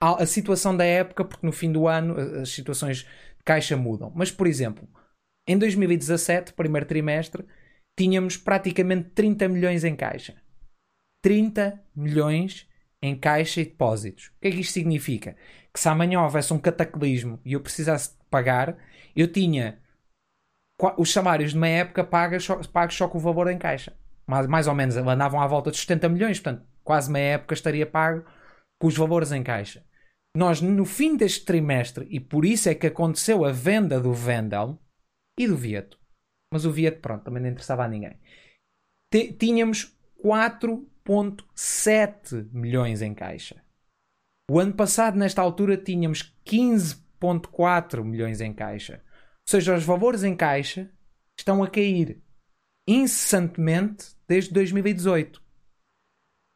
a, a, situação da época, porque no fim do ano as situações de caixa mudam. Mas, por exemplo, em 2017, primeiro trimestre, tínhamos praticamente 30 milhões em caixa. 30 milhões em caixa e depósitos. O que é que isto significa? Que se amanhã houvesse um cataclismo e eu precisasse pagar, eu tinha os salários de uma época pagos só, só com o valor em caixa. Mais, mais ou menos andavam à volta de 70 milhões, portanto, quase meia época estaria pago com os valores em caixa. Nós, no fim deste trimestre, e por isso é que aconteceu a venda do Vendel e do Vieto, mas o Vieto, pronto, também não interessava a ninguém, tínhamos 4,7 milhões em caixa. O ano passado, nesta altura, tínhamos 15 2.4 milhões em caixa. Seja, os valores em caixa estão a cair incessantemente desde 2018.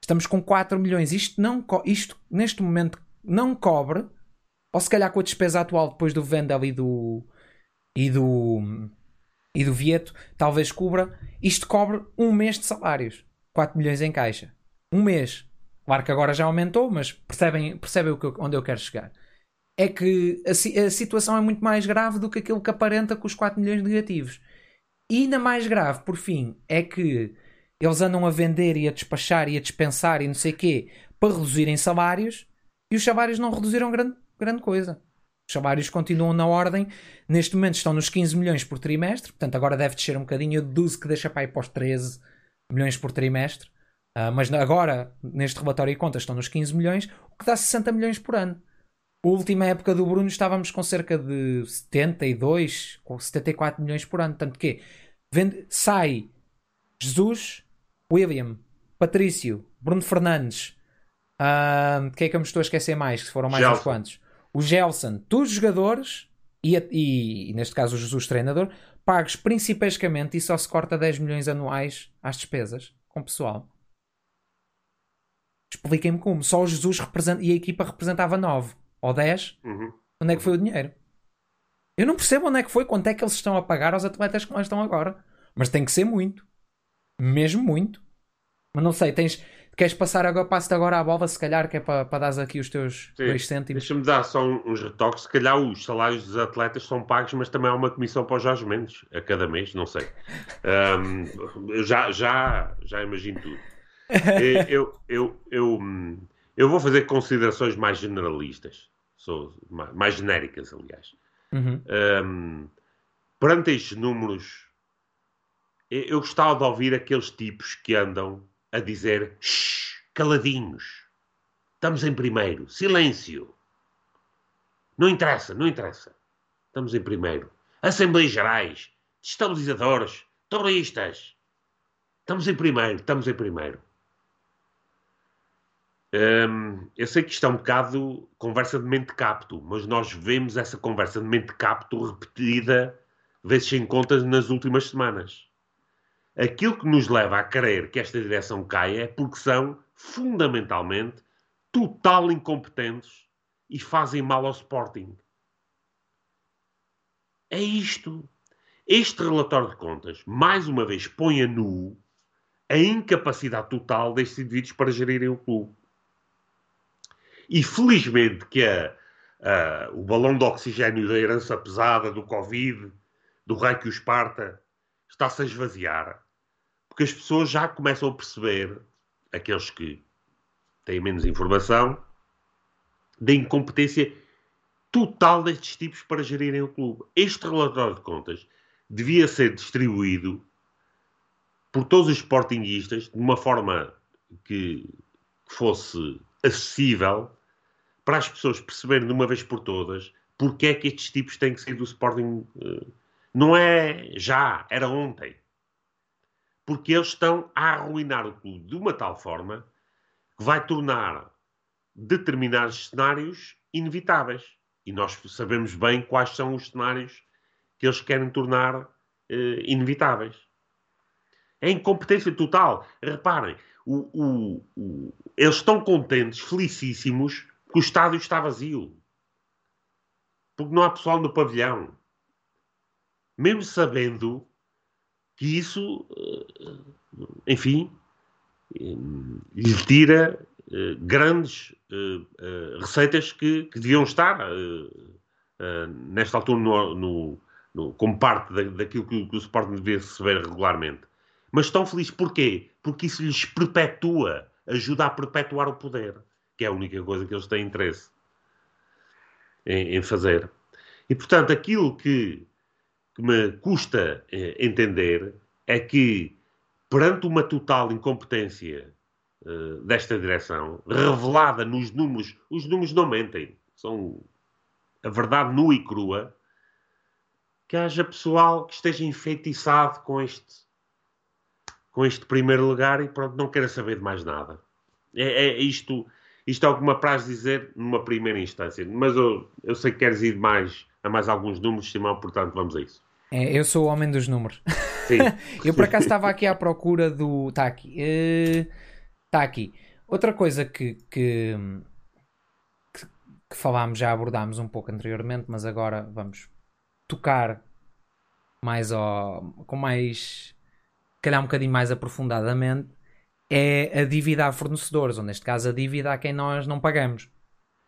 Estamos com 4 milhões. Isto, não, isto neste momento não cobre, ou se calhar com a despesa atual depois do Vendel e do, e do, e do Vieto, talvez cubra. Isto cobre um mês de salários. 4 milhões em caixa. Um mês. Claro que agora já aumentou, mas percebem, percebem o que onde eu quero chegar. É que a, a, situação é muito mais grave do que aquilo que aparenta com os 4 milhões negativos. E ainda mais grave, por fim, é que eles andam a vender e a despachar e a dispensar e não sei quê para reduzirem salários e os salários não reduziram grande, grande coisa. Os salários continuam na ordem. Neste momento estão nos 15 milhões por trimestre, portanto agora deve descer um bocadinho. Eu deduzo que deixa para ir para os 13 milhões por trimestre. Uh, mas agora, neste relatório de contas, estão nos 15 milhões, o que dá 60 milhões por ano. A última época do Bruno estávamos com cerca de 72, com 74 milhões por ano. Tanto que vende, sai Jesus, William, Patrício, Bruno Fernandes, uh, quem é que eu me estou a esquecer mais? Que foram mais Gelson. uns quantos? O Gelson, todos os jogadores e, e, e, neste caso o Jesus treinador, pagos principescamente e só se corta 10 milhões anuais às despesas com pessoal. Expliquem-me como. Só o Jesus representa, e a equipa representava 9 ou 10. Uhum. Onde é que foi o dinheiro? Eu não percebo onde é que foi, quanto é que eles estão a pagar aos atletas que lá estão agora. Mas tem que ser muito. Mesmo muito. Mas não sei, tens. Queres passar agora, passo agora à bola, se calhar, que é para, para dar aqui os teus 2 cêntimos. Deixa-me dar só uns retoques. Se calhar os salários dos atletas são pagos, mas também há uma comissão para os Jorge Mendes a cada mês, não sei. Um, eu já, já, já imagino tudo. eu, eu, eu, eu vou fazer considerações mais generalistas, sou, mais genéricas, aliás. Uhum. Um, perante estes números, eu gostava de ouvir aqueles tipos que andam a dizer caladinhos, estamos em primeiro, silêncio. Não interessa, não interessa. Estamos em primeiro. Assembleias Gerais, estabilizadores, terroristas. Estamos em primeiro, estamos em primeiro. Hum, eu sei que isto é um bocado conversa de mente capto, mas nós vemos essa conversa de mente capto repetida vezes sem contas nas últimas semanas. Aquilo que nos leva a crer que esta direção caia é porque são, fundamentalmente, total incompetentes e fazem mal ao Sporting. É isto. Este relatório de contas, mais uma vez, põe a nu a incapacidade total destes indivíduos para gerirem o clube. E felizmente que a, a, o balão de oxigênio da herança pesada, do Covid, do rei que o esparta, está-se a esvaziar. Porque as pessoas já começam a perceber, aqueles que têm menos informação, da incompetência total destes tipos para gerirem o clube. Este relatório de contas devia ser distribuído por todos os sportinguistas de uma forma que fosse acessível para as pessoas perceberem de uma vez por todas porque é que estes tipos têm que sair do Sporting. Eh, não é já, era ontem. Porque eles estão a arruinar o clube de uma tal forma que vai tornar determinados cenários inevitáveis. E nós sabemos bem quais são os cenários que eles querem tornar eh, inevitáveis. É incompetência total. Reparem, o, o, o, eles estão contentes, felicíssimos, que o estádio está vazio. Porque não há pessoal no pavilhão. Mesmo sabendo que isso, eh, enfim, eh, lhe tira eh, grandes receitas que, que deviam estar nesta altura no, no, no, como parte da, daquilo que, o Sporting devia receber regularmente. Mas estão felizes porquê? Porque isso lhes perpetua, ajuda a perpetuar o poder, que é a única coisa que eles têm interesse em, em fazer. E portanto, aquilo que, que me custa eh, entender é que, perante uma total incompetência eh, desta direção, revelada nos números, os números não mentem, são a verdade nua e crua, que haja pessoal que esteja enfeitiçado com este com este primeiro lugar e pronto, não quero saber de mais nada. É, é isto, Isto é o que me apraz dizer numa primeira instância. Mas eu, eu sei que queres ir mais, a mais alguns números, Simão, portanto vamos a isso. É, eu sou o homem dos números. Sim. eu por acaso estava aqui à procura do. Está aqui. Está uh, aqui. Outra coisa que, que, que, que falámos, já abordámos um pouco anteriormente, mas agora vamos tocar mais ao, com mais. calhar um bocadinho mais aprofundadamente é a dívida a fornecedores, ou neste caso a dívida a quem nós não pagamos.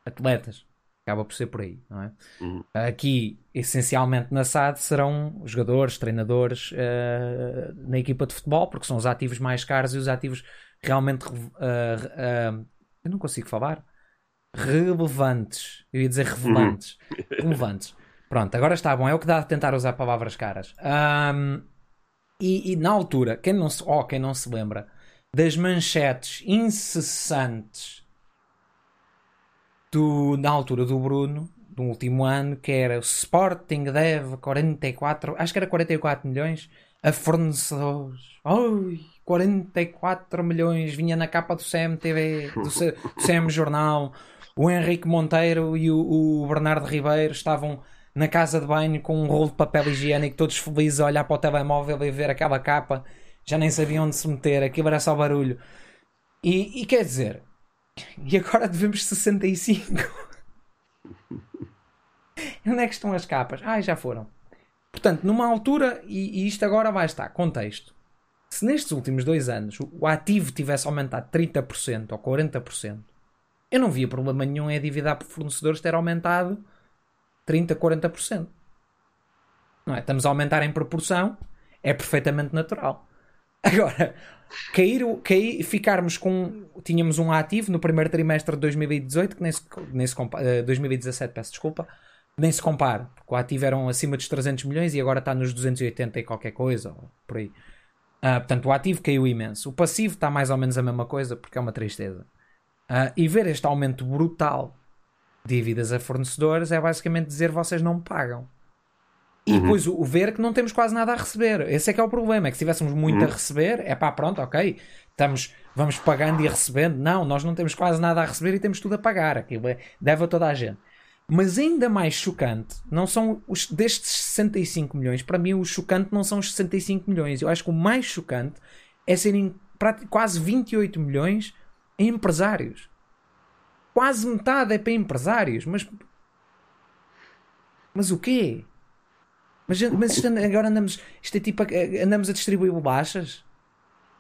Atletas. Acaba por ser por aí, não é? Uhum. Aqui, essencialmente na SAD, serão jogadores, treinadores uh, na equipa de futebol, porque são os ativos mais caros e os ativos realmente. Uh, uh, eu não consigo falar. Relevantes. Eu ia dizer relevantes. Uhum. Relevantes. Pronto, agora está bom. É o que dá de tentar usar palavras caras. Um, e, e, na altura, quem não se, oh, quem não se lembra, das manchetes incessantes do, na altura do Bruno, do último ano, que era o Sporting deve 44, acho que era 44 milhões a fornecedores. Oi, 44 milhões, vinha na capa do CMTV, do, do CM Jornal. O Henrique Monteiro e o, o Bernardo Ribeiro estavam na casa de banho com um rolo de papel higiênico, todos felizes a olhar para o telemóvel e ver aquela capa já nem sabiam onde se meter, aquilo era só barulho. E, e quer dizer, e agora devemos 65. onde é que estão as capas? Ah, já foram. Portanto, numa altura, e, e, isto agora vai estar, contexto. Se nestes últimos dois anos o ativo tivesse aumentado 30% ou 40%, eu não via problema nenhum em a dívida por fornecedores ter aumentado 30%, 40%. Não é? Estamos a aumentar em proporção, é perfeitamente natural. Agora, cair, cair, ficarmos com. Tínhamos um ativo no primeiro trimestre de 2018, que nem se, nem se compara, 2017, peço desculpa, nem se compara, porque o ativo eram acima dos 300 milhões e agora está nos 280 e qualquer coisa, por aí. Uh, portanto, o ativo caiu imenso. O passivo está mais ou menos a mesma coisa, porque é uma tristeza. Uh, e ver este aumento brutal de dívidas a fornecedores é basicamente dizer vocês não me pagam. E uhum. depois o, o, ver que não temos quase nada a receber. Esse é que é o problema. É que se tivéssemos muito uhum. a receber, é pá, pronto, ok. Estamos, vamos pagando e recebendo. Não, nós não temos quase nada a receber e temos tudo a pagar. Aquilo é, deve a toda a gente. Mas ainda mais chocante, não são os destes 65 milhões. Para mim, o chocante não são os 65 milhões. Eu acho que o mais chocante é serem quase 28 milhões em empresários. Quase metade é para empresários. Mas. Mas o quê? Mas, mas agora andamos. Isto é tipo. Andamos a distribuir bolachas?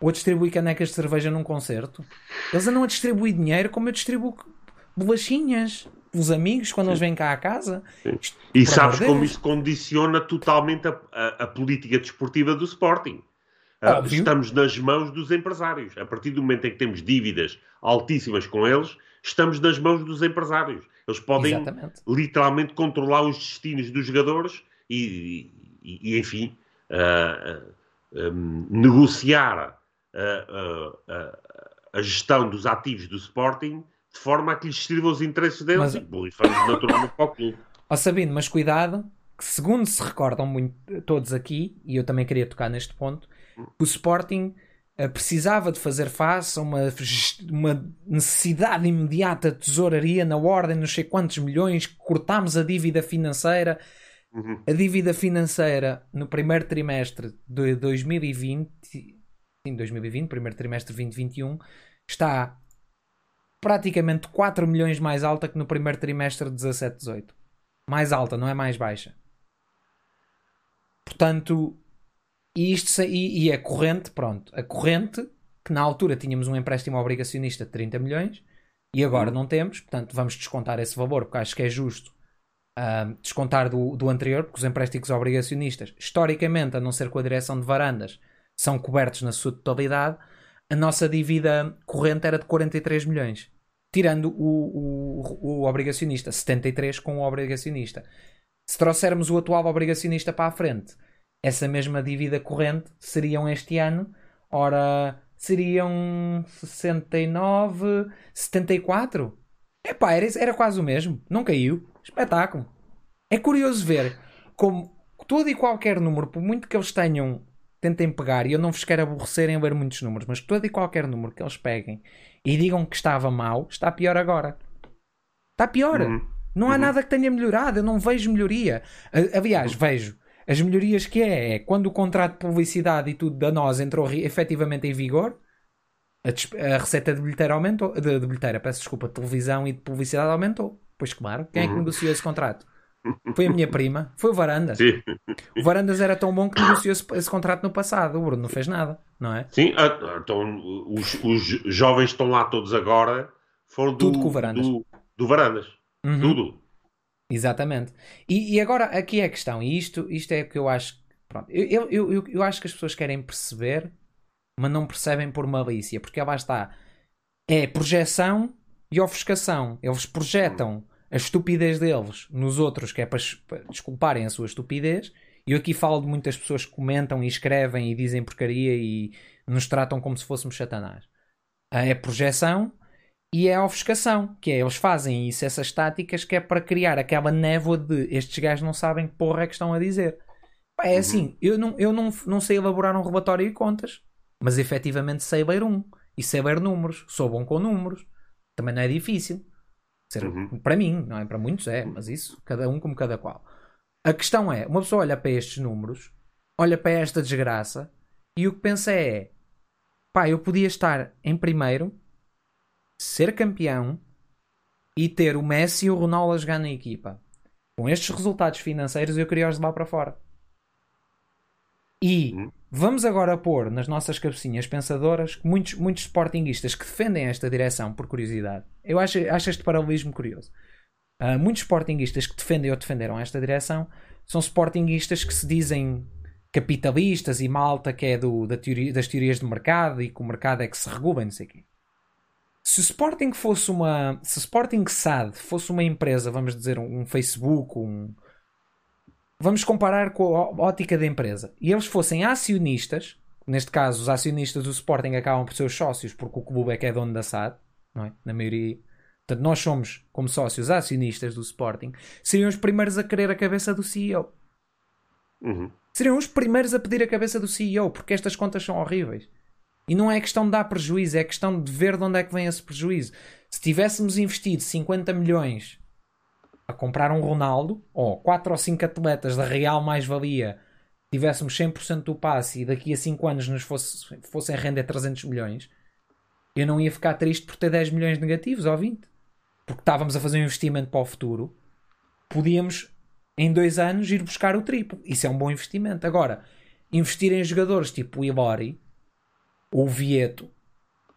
Ou a distribuir canecas de cerveja num concerto? Eles andam a distribuir dinheiro como eu distribuo bolachinhas os amigos quando Sim. eles vêm cá à casa. Isto, e sabes como isto condiciona totalmente a, a, a política desportiva do Sporting. Ah. Estamos nas mãos dos empresários. A partir do momento em que temos dívidas altíssimas com eles, estamos nas mãos dos empresários. Eles podem Exatamente. literalmente controlar os destinos dos jogadores e, e, e enfim, uh, uh, um, negociar a gestão dos ativos do Sporting de forma a que lhes sirva os interesses deles mas, e borrifamos naturalmente para o clube. Ó Sabino, mas cuidado, que segundo se recordam muito, todos aqui, e eu também queria tocar neste ponto, o Sporting precisava de fazer face a uma, uma necessidade imediata de tesouraria na ordem, não sei quantos milhões, cortámos a dívida financeira, Uhum. A dívida financeira no primeiro trimestre de 2020, sim, 2020, primeiro trimestre de 2021, está praticamente 4 milhões mais alta que no primeiro trimestre de 17, 18. Mais alta, não é mais baixa. Portanto, e, isto, e, e a corrente, pronto, a corrente, que na altura tínhamos um empréstimo obrigacionista de 30 milhões e agora uhum. não temos, portanto vamos descontar esse valor porque acho que é justo uh, descontar do, do anterior, porque os empréstimos obrigacionistas, historicamente, a não ser com a direção de varandas, são cobertos na sua totalidade, a nossa dívida corrente era de 43 milhões. Tirando o, o, o obrigacionista, 73 com o obrigacionista. Se trouxermos o atual obrigacionista para a frente, essa mesma dívida corrente seriam este ano, ora, seriam 69, 74. Epá, era, era quase o mesmo, não caiu. Espetáculo. É curioso ver como todo e qualquer número, por muito que eles tenham tentem pegar, e eu não vos quero aborrecer em ler muitos números, mas todo e qualquer número que eles peguem e digam que estava mal, está pior agora. Está pior. Uhum. Não há uhum. nada que tenha melhorado, eu não vejo melhoria. Aliás, uhum. vejo. As melhorias que é, é quando o contrato de publicidade e tudo da nós entrou efetivamente em vigor, a, a receita de bilheteira aumentou. De, de bilheteira, peço desculpa, de televisão e de publicidade aumentou. Pois claro, quem é que uhum. negociou esse contrato? Foi a minha prima, foi o Varandas. Sim. O Varandas era tão bom que negociou esse, esse, contrato no passado. O Bruno não fez nada, não é? Sim, ah, então os, os jovens estão lá todos agora foram do, Tudo com o Varandas. Do, do Varandas. Uhum. Tudo. Exatamente. E, e, agora aqui é a questão, e isto, isto é o que eu acho. Pronto, eu, eu, eu, eu acho que as pessoas querem perceber, mas não percebem por malícia, porque lá está. É projeção e ofuscação. Eles projetam a estupidez deles nos outros, que é para, para desculparem a sua estupidez. E eu aqui falo de muitas pessoas que comentam e escrevem e dizem porcaria e nos tratam como se fôssemos satanás. É projeção e é a ofuscação, que é eles fazem isso, essas táticas, que é para criar aquela névoa de estes gajos não sabem que porra é que estão a dizer. É uhum. assim, eu, não, eu não, não sei elaborar um relatório de contas, mas efetivamente sei ler um e sei ler números, sou bom com números, também não é difícil. Ser, uhum. Para mim, não é? Para muitos é, mas isso, cada um como cada qual. A questão é, uma pessoa olha para estes números, olha para esta desgraça e o que pensa é, pá, eu podia estar em primeiro ser campeão e ter o Messi e o Ronaldo a jogar na equipa. Com estes resultados financeiros eu queria os levar para fora. E hum. vamos agora pôr nas nossas cabecinhas pensadoras muitos, muitos sportinguistas que defendem esta direção por curiosidade. Eu acho, acho este paralelismo curioso. Uh, muitos sportinguistas que defendem ou defenderam esta direção são sportinguistas que se dizem capitalistas e malta que é do, da teoria, das teorias de mercado e que o mercado é que se regula e não sei o quê. Se o Sporting fosse uma. Se o Sporting SAD fosse uma empresa, vamos dizer, um Facebook, um. Vamos comparar com a ótica da empresa. E eles fossem acionistas, neste caso, os acionistas do Sporting acabam por ser os sócios, porque o clube é que é dono da SAD, não é? Na maioria. Portanto, nós somos, como sócios, acionistas do Sporting, seriam os primeiros a querer a cabeça do CEO. Uhum. Seriam os primeiros a pedir a cabeça do CEO, porque estas contas são horríveis. E não é questão de dar prejuízo, é questão de ver de onde é que vem esse prejuízo. Se tivéssemos investido 50 milhões a comprar um Ronaldo, ou 4 ou 5 atletas da real mais-valia, tivéssemos 100% do passe e daqui a 5 anos nos fosse, fossem render 300 milhões, eu não ia ficar triste por ter 10 milhões negativos ou 20. Porque estávamos a fazer um investimento para o futuro. Podíamos, em 2 anos, ir buscar o triplo. Isso é um bom investimento. Agora, investir em jogadores tipo o Ilori ou o Vieto,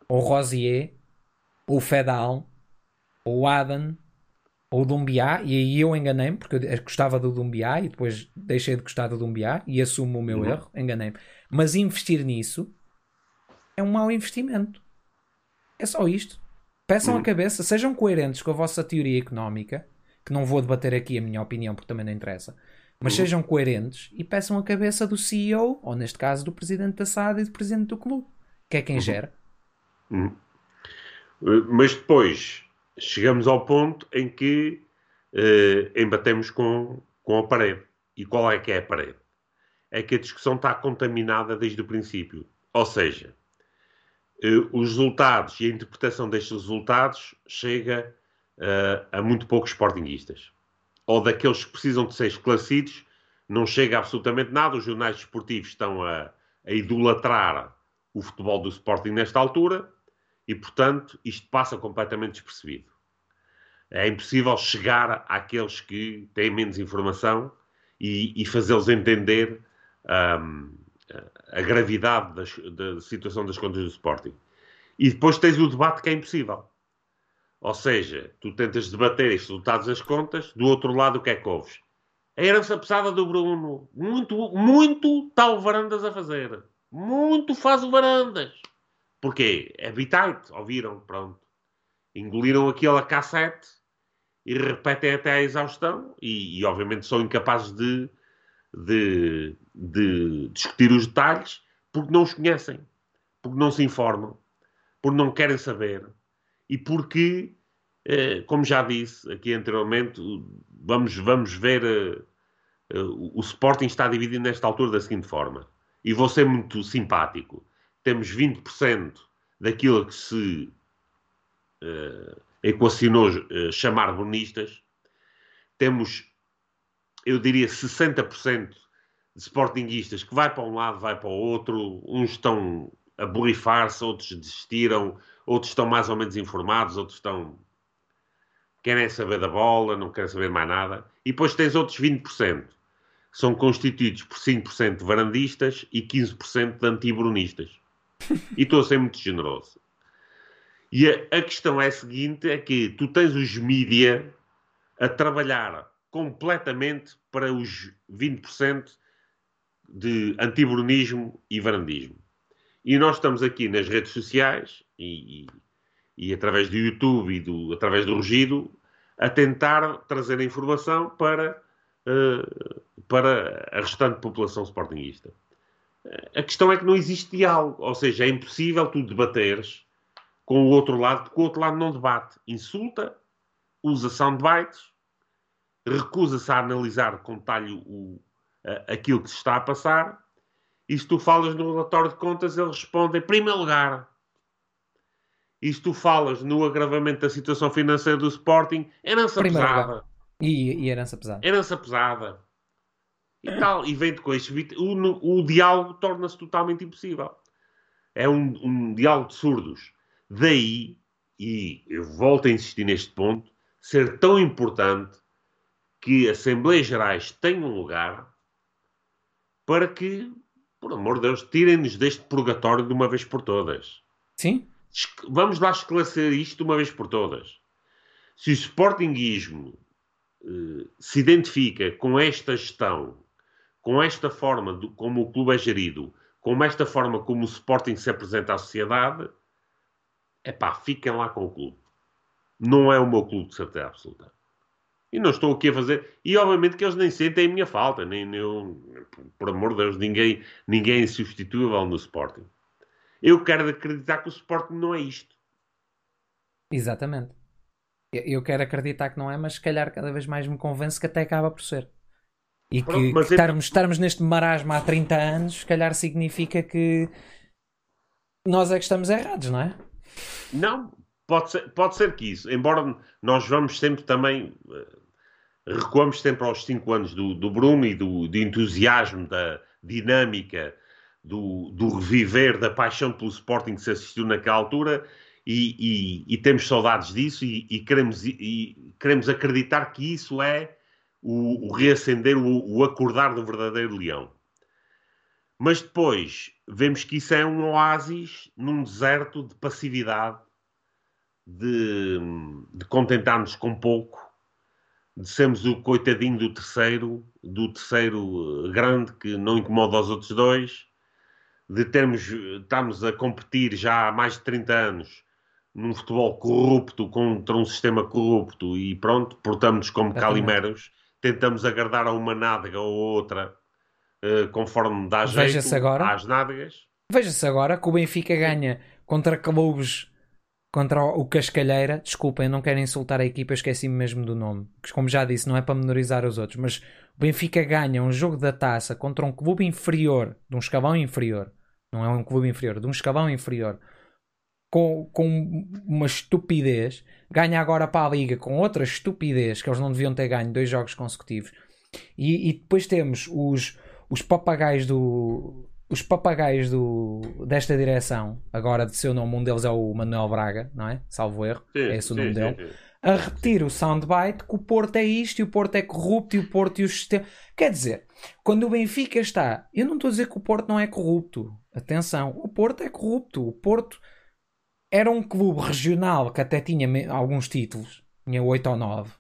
ou o Rosier, ou o Fedal, ou o Adam, ou o Dumbiá, e aí eu enganei-me, porque eu gostava do Dumbiá e depois deixei de gostar do Dumbiá e assumo o meu uhum. erro, enganei-me. Mas investir nisso é um mau investimento. É só isto. Peçam uhum. a cabeça, sejam coerentes com a vossa teoria económica, que não vou debater aqui a minha opinião porque também não interessa, mas uhum. sejam coerentes e peçam a cabeça do CEO, ou neste caso do presidente da SAD e do presidente do clube que é quem uhum. gera. Uhum. Mas depois chegamos ao ponto em que uh, embatemos com, com a parede. E qual é que é a parede? É que a discussão está contaminada desde o princípio. Ou seja, uh, os resultados e a interpretação destes resultados chega uh, a muito poucos sportinguistas. Ou daqueles que precisam de ser esclarecidos, não chega absolutamente nada. Os jornais desportivos estão a, a idolatrar o futebol do Sporting nesta altura e, portanto, isto passa completamente despercebido. É impossível chegar àqueles que têm menos informação e, e fazê-los entender um, a gravidade das, da situação das contas do Sporting. E depois tens o debate que é impossível. Ou seja, tu tentas debater estes resultados das contas, do outro lado o que é que ouves? A herança pesada do Bruno. Muito, muito tal Varandas a fazer. Muito faz o Varandas. Porquê? É bitite, ouviram, pronto. Engoliram aquela cassete e repetem até a exaustão e, e obviamente são incapazes de, de, de, discutir os detalhes porque não os conhecem, porque não se informam, porque não querem saber e porque, eh, como já disse aqui anteriormente, vamos, vamos ver eh, eh, o Sporting está dividido nesta altura da seguinte forma e vou ser muito simpático, temos 20% daquilo que se uh, equacionou uh, chamar bonistas, temos, eu diria, 60% de sportinguistas que vai para um lado, vai para o outro, uns estão a borrifar-se, outros desistiram, outros estão mais ou menos informados, outros estão querem saber da bola, não querem saber mais nada. E depois tens outros 20%, que são constituídos por 5% de varandistas e 15% de antibrunistas. E estou a ser muito generoso. E a, a, questão é a seguinte: é que tu tens os mídia a trabalhar completamente para os 20% de antibrunismo e varandismo. E nós estamos aqui nas redes sociais e, e, e através do YouTube e do, através do Rugido a tentar trazer a informação para, uh, para a restante população sportinguista. A questão é que não existe diálogo, ou seja, é impossível tu debateres com o outro lado, porque o outro lado não debate. Insulta, usa soundbites, recusa-se a analisar com detalhe o, aquilo que se está a passar, e se tu falas no relatório de contas, ele responde em primeiro lugar. E se tu falas no agravamento da situação financeira do Sporting, herança primeiro pesada. E, e herança pesada. Herança pesada. E tal. E vem-te com este... O, o diálogo torna-se totalmente impossível. É um, um diálogo de surdos. Daí, e eu volto a insistir neste ponto, ser tão importante que Assembleias Gerais tenham lugar para que, por amor de Deus, tirem-nos deste purgatório de uma vez por todas. Sim. Vamos lá esclarecer isto de uma vez por todas. Se o Sportingismo eh, se identifica com esta gestão, com esta forma como o clube é gerido, com esta forma como o Sporting se apresenta à sociedade, é pá, fiquem lá com o clube. Não é o meu clube de certeza absoluta. E não estou aqui a fazer. E obviamente que eles nem sentem a minha falta. Nem, nem eu, por amor de Deus, ninguém, ninguém é insubstituível no Sporting. Eu quero acreditar que o Sporting não é isto. Exatamente. Eu quero acreditar que não é, mas se calhar cada vez mais me convence que até acaba por ser. E Pronto, que, que estarmos, é... estarmos neste marasmo há 30 anos, se calhar significa que nós é que estamos errados, não é? Não, pode ser, pode ser que isso. Embora nós vamos sempre também. Uh, recuamos sempre aos 5 anos do, do Bruno e do, do entusiasmo, da dinâmica, do, do reviver, da paixão pelo Sporting que se assistiu naquela altura. E, e, e temos saudades disso e, e queremos, queremos acreditar que isso é o, o reacender, o, o acordar do verdadeiro leão. Mas depois vemos que isso é um oásis num deserto de passividade, de, de contentar-nos com pouco, de sermos o coitadinho do terceiro, do terceiro eh, grande que não incomoda os outros dois, de termos, estamos a competir já há mais de 30 anos num futebol corrupto contra um sistema corrupto e pronto, portamos como calimeros, tentamos agradar a uma nádega ou outra uh, conforme dá jeito agora, às nádegas. Veja-se agora que o Benfica ganha contra clubes contra o Cascalheira, desculpem, não quero insultar a equipa, esqueci-me mesmo do nome. Como já disse, não é para menorizar os outros, mas o Benfica ganha um jogo da taça contra um clube inferior, de um escalão inferior, não é um clube inferior, de um escalão inferior, com, com uma estupidez, ganha agora para a Liga com outra estupidez que eles não deviam ter ganho dois jogos consecutivos. E, e depois temos os, os papagaios do, os papagaios do, desta direção, agora de seu nome, um deles é o Manuel Braga, não é? Salvo erro, sim, é esse o nome sim, dele. Sim, a repetir o soundbite que o Porto é isto e o Porto é corrupto e o Porto e o sistema. Quer dizer, quando o Benfica está. Eu não estou a dizer que o Porto não é corrupto. Atenção, o Porto é corrupto. O Porto era um clube regional que até tinha alguns títulos, tinha 8 ou 9,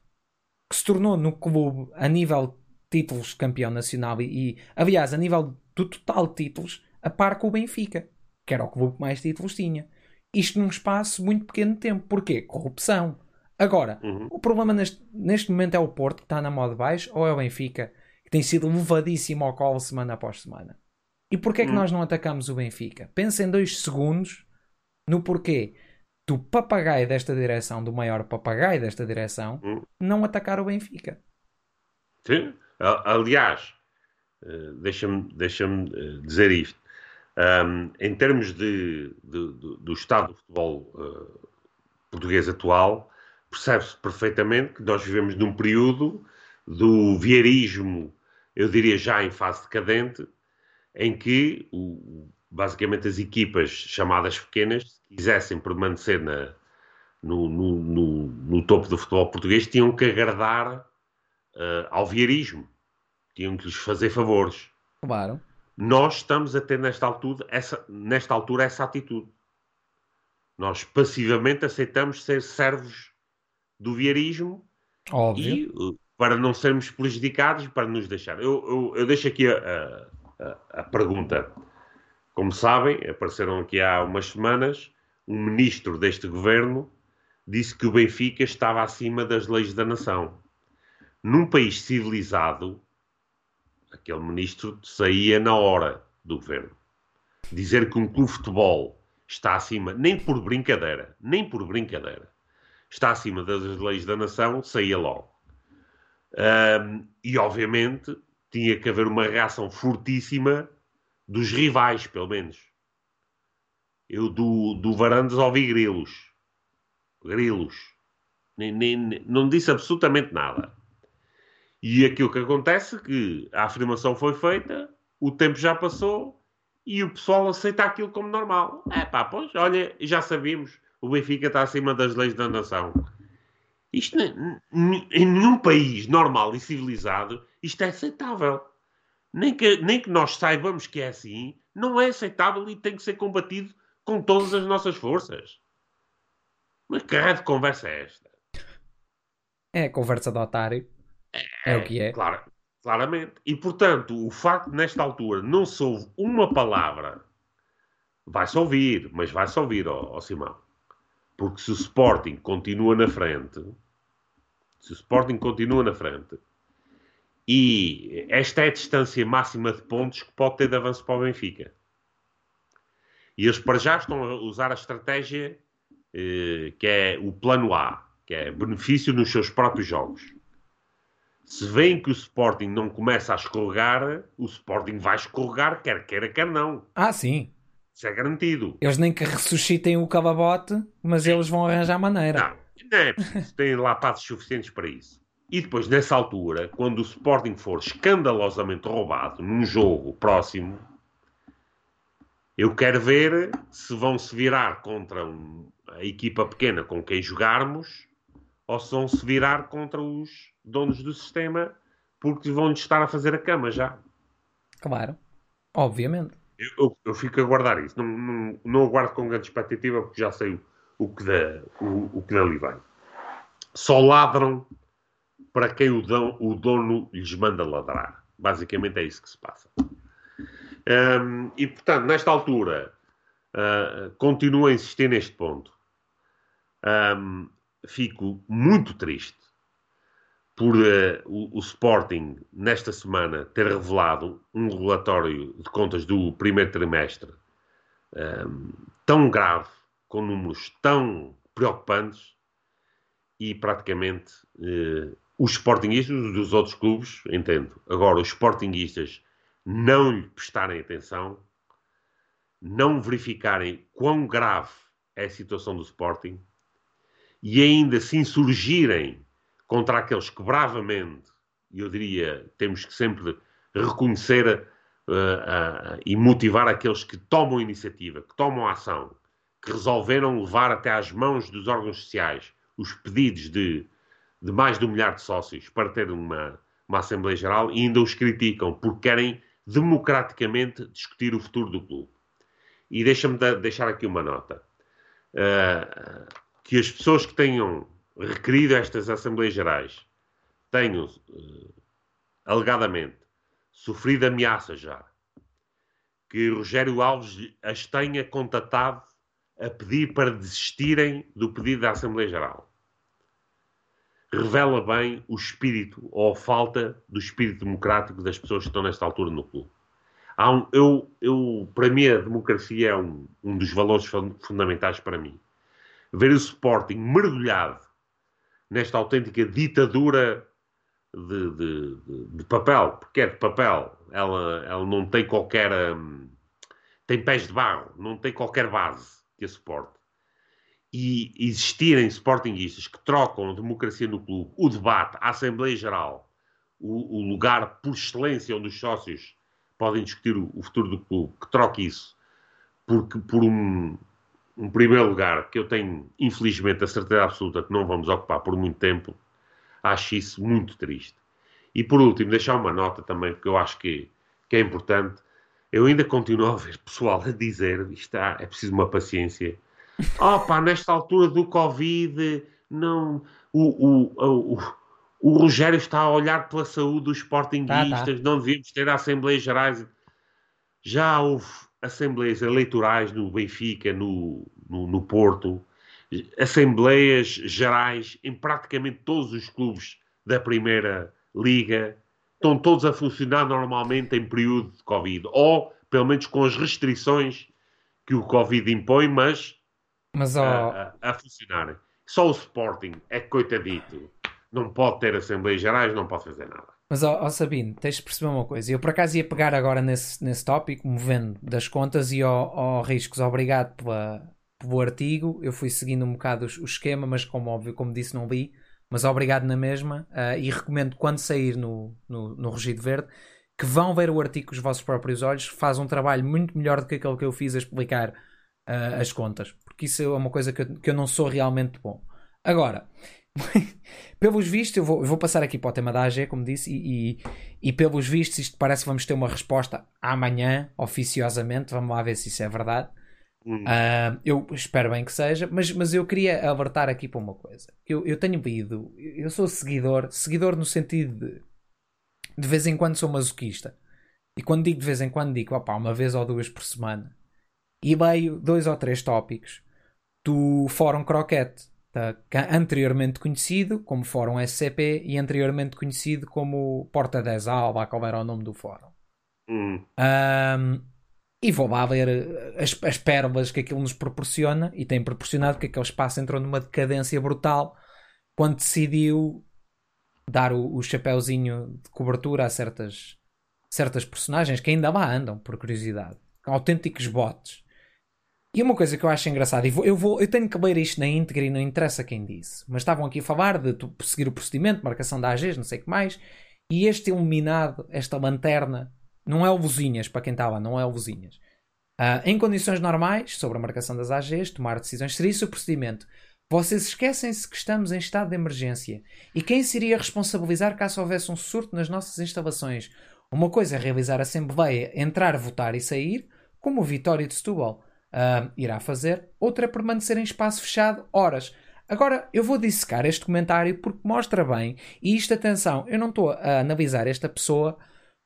que se tornou no clube a nível de títulos campeão nacional e, e aliás, a nível do total de títulos a par com o Benfica, que era o clube que mais títulos tinha. Isto num espaço muito pequeno de tempo. Porquê? Corrupção. Agora, uhum. o problema neste, neste momento é o Porto, que está na moda baixo, ou é o Benfica, que tem sido levadíssimo ao colo semana após semana. E porquê é que uhum. nós não atacamos o Benfica? Pensa em dois segundos no porquê do papagaio desta direção, do maior papagaio desta direção, uhum. não atacar o Benfica. Sim. Aliás, uh, deixa-me deixa uh, dizer isto. Um, em termos de, de, de, do estado do futebol uh, português atual, percebe-se perfeitamente que nós vivemos num período do vieirismo, eu diria já em fase decadente, em que o, basicamente as equipas chamadas pequenas, se quisessem permanecer na, no, no, no, no, topo do futebol português, tinham que agradar uh, ao vieirismo, tinham que lhes fazer favores. Claro. Nós estamos a ter nesta altura essa, nesta altura essa atitude. Nós passivamente aceitamos ser servos do vieirismo Óbvio. e uh, para não sermos prejudicados, para nos deixar. Eu, eu, eu deixo aqui a, a, a, pergunta. Como sabem, apareceram aqui há umas semanas, um ministro deste governo disse que o Benfica estava acima das leis da nação. Num país civilizado, aquele ministro saía na hora do governo. Dizer que um clube de futebol está acima, nem por brincadeira, nem por brincadeira, está acima das leis da nação, saía logo. Um, e, obviamente, tinha que haver uma reação fortíssima dos rivais, pelo menos. Eu do, do Varandas ouvi grilos. Grilos. Nem, nem, não disse absolutamente nada. E aquilo que acontece é que a afirmação foi feita, o tempo já passou e o pessoal aceita aquilo como normal. É pá, pois, olha, já sabíamos, o Benfica está acima das leis da nação. Isto, em nenhum país normal e civilizado, isto é aceitável. Nem que, nem que nós saibamos que é assim, não é aceitável e tem que ser combatido com todas as nossas forças. Mas que raio de conversa é esta? É conversa de otário. É, é o que é. Claro, claramente. E, portanto, o facto de, nesta altura, não se ouve uma palavra, vai-se ouvir, mas vai-se ouvir, ó, ó Simão. Porque se o Sporting continua na frente, se o Sporting continua na frente, e esta é a distância máxima de pontos que pode ter de avanço para o Benfica. E eles para já estão a usar a estratégia eh, que é o plano A, que é benefício nos seus próprios jogos. Se veem que o Sporting não começa a escorregar, o Sporting vai escorregar, quer queira, quer não. Ah, sim. Isso é garantido. Eles nem que ressuscitem o cavabote, mas eles vão arranjar maneira. Não, não é preciso. Têm lá passos suficientes para isso. E depois, nessa altura, quando o Sporting for escandalosamente roubado num jogo próximo, eu quero ver se vão se virar contra um, a equipa pequena com quem jogarmos ou se vão se virar contra os donos do sistema porque vão-lhes estar a fazer a cama já. Claro, obviamente. Eu, eu, eu fico a guardar isso. Não, não, não aguardo com grande expectativa porque já sei o, o, que, da, o, o que dali vem. Só ladram para quem o, dão, o dono lhes manda ladrar. Basicamente é isso que se passa. Um, e, portanto, nesta altura, uh, continuo a insistir neste ponto. Um, fico muito triste por uh, o, o, Sporting, nesta semana, ter revelado um relatório de contas do primeiro trimestre um, tão grave, com números tão preocupantes, e praticamente uh, os Sportingistas dos outros clubes, entendo. Agora, os Sportingistas não lhe prestarem atenção, não verificarem quão grave é a situação do Sporting e ainda se insurgirem contra aqueles que bravamente, eu diria, temos que sempre reconhecer uh, uh, e motivar aqueles que tomam iniciativa, que tomam ação, que resolveram levar até às mãos dos órgãos sociais os pedidos de de mais de um milhar de sócios para ter uma, uma Assembleia Geral e ainda os criticam porque querem democraticamente discutir o futuro do clube. E deixa-me deixar aqui uma nota. Uh, que as pessoas que tenham requerido estas Assembleias Gerais tenham, uh, alegadamente, sofrido ameaças já. Que Rogério Alves as tenha contatado a pedir para desistirem do pedido da Assembleia Geral revela bem o espírito ou a falta do espírito democrático das pessoas que estão nesta altura no clube. Um, eu, eu, para mim, a democracia é um, um dos valores fundamentais para mim. Ver o Sporting mergulhado nesta autêntica ditadura de, de, de, papel, porque é de papel. Ela, ela não tem qualquer. Hum, tem pés de barro, não tem qualquer base que a suporte. E existirem sportinguistas que trocam a democracia no clube, o debate, a Assembleia Geral, o, o lugar por excelência onde os sócios podem discutir o, o futuro do clube, que troque isso porque por um, um primeiro lugar que eu tenho, infelizmente, a certeza absoluta que não vamos ocupar por muito tempo, acho isso muito triste. E por último, deixar uma nota também, porque eu acho que, que é importante. Eu ainda continuo a ver pessoal a dizer, está, é preciso uma paciência. Pá, nesta altura do Covid, não, o, o, o, o Rogério está a olhar pela saúde dos sportinguistas, tá, tá. não devíamos ter Assembleias Gerais. Já houve Assembleias eleitorais no Benfica, no, no, no Porto, assembleias gerais em praticamente todos os clubes da Primeira Liga, estão todos a funcionar normalmente em período de Covid, ou pelo menos com as restrições que o Covid impõe, mas, mas ó... a, a, a funcionarem. Só o Sporting é coitadito, não pode ter Assembleias Gerais, não pode fazer nada. Mas, ó, ó Sabino, tens de perceber uma coisa. Eu, por acaso, ia pegar agora nesse, nesse tópico, movendo das contas e, ó Riscos, obrigado pela, pelo artigo. Eu fui seguindo um bocado o, o esquema, mas, como óbvio, como disse, não li. Mas obrigado na mesma. Uh, e recomendo, quando sair no, no, no Rugido Verde, que vão ver o artigo com os vossos próprios olhos. Faz um trabalho muito melhor do que aquele que eu fiz a explicar uh, as contas. Porque isso é uma coisa que eu, que eu não sou realmente bom. Agora, pelos vistos, eu vou, eu vou, passar aqui para o tema da AG, como disse, e, e, e, pelos vistos, isto parece que vamos ter uma resposta amanhã, oficiosamente. Vamos lá ver se isso é verdade. Hum. Uh, eu espero bem que seja, mas, mas eu queria alertar aqui para uma coisa. Eu, eu tenho lido, eu sou seguidor, seguidor no sentido de de vez em quando sou masoquista. E quando digo de vez em quando, digo opa, uma vez ou duas por semana. E leio dois ou três tópicos do Fórum Croquete anteriormente conhecido como Fórum SCP e anteriormente conhecido como Porta 10 Alba, qual era o nome do fórum. Hum. Um, e vou lá ver eh, as, as pérolas que aquilo nos proporciona e tem proporcionado que aquele espaço entrou numa decadência brutal quando decidiu dar o, o chapéuzinho de cobertura a certas, certas personagens que ainda lá andam, por curiosidade. Autênticos bots. E uma coisa que eu acho engraçada, e vou, eu, vou, eu tenho que ler isto na íntegra e não interessa quem disse, mas estavam aqui a falar de tu, seguir o procedimento, marcação da AGs, não sei o que mais, e este iluminado, esta lanterna, não é o para quem estava, não é o. Uh, em condições normais, sobre a marcação das AGs, tomar decisões, seria isso o procedimento. Vocês esquecem-se que estamos em estado de emergência. E quem se iria responsabilizar caso houvesse um surto nas nossas instalações? Uma coisa é realizar a Assembleia, entrar, votar e sair, como o Vitória de Setúbal uh, irá fazer, outra é permanecer em espaço fechado horas. Agora, eu vou dissecar este comentário porque mostra bem, e isto, atenção, eu não estou a analisar esta pessoa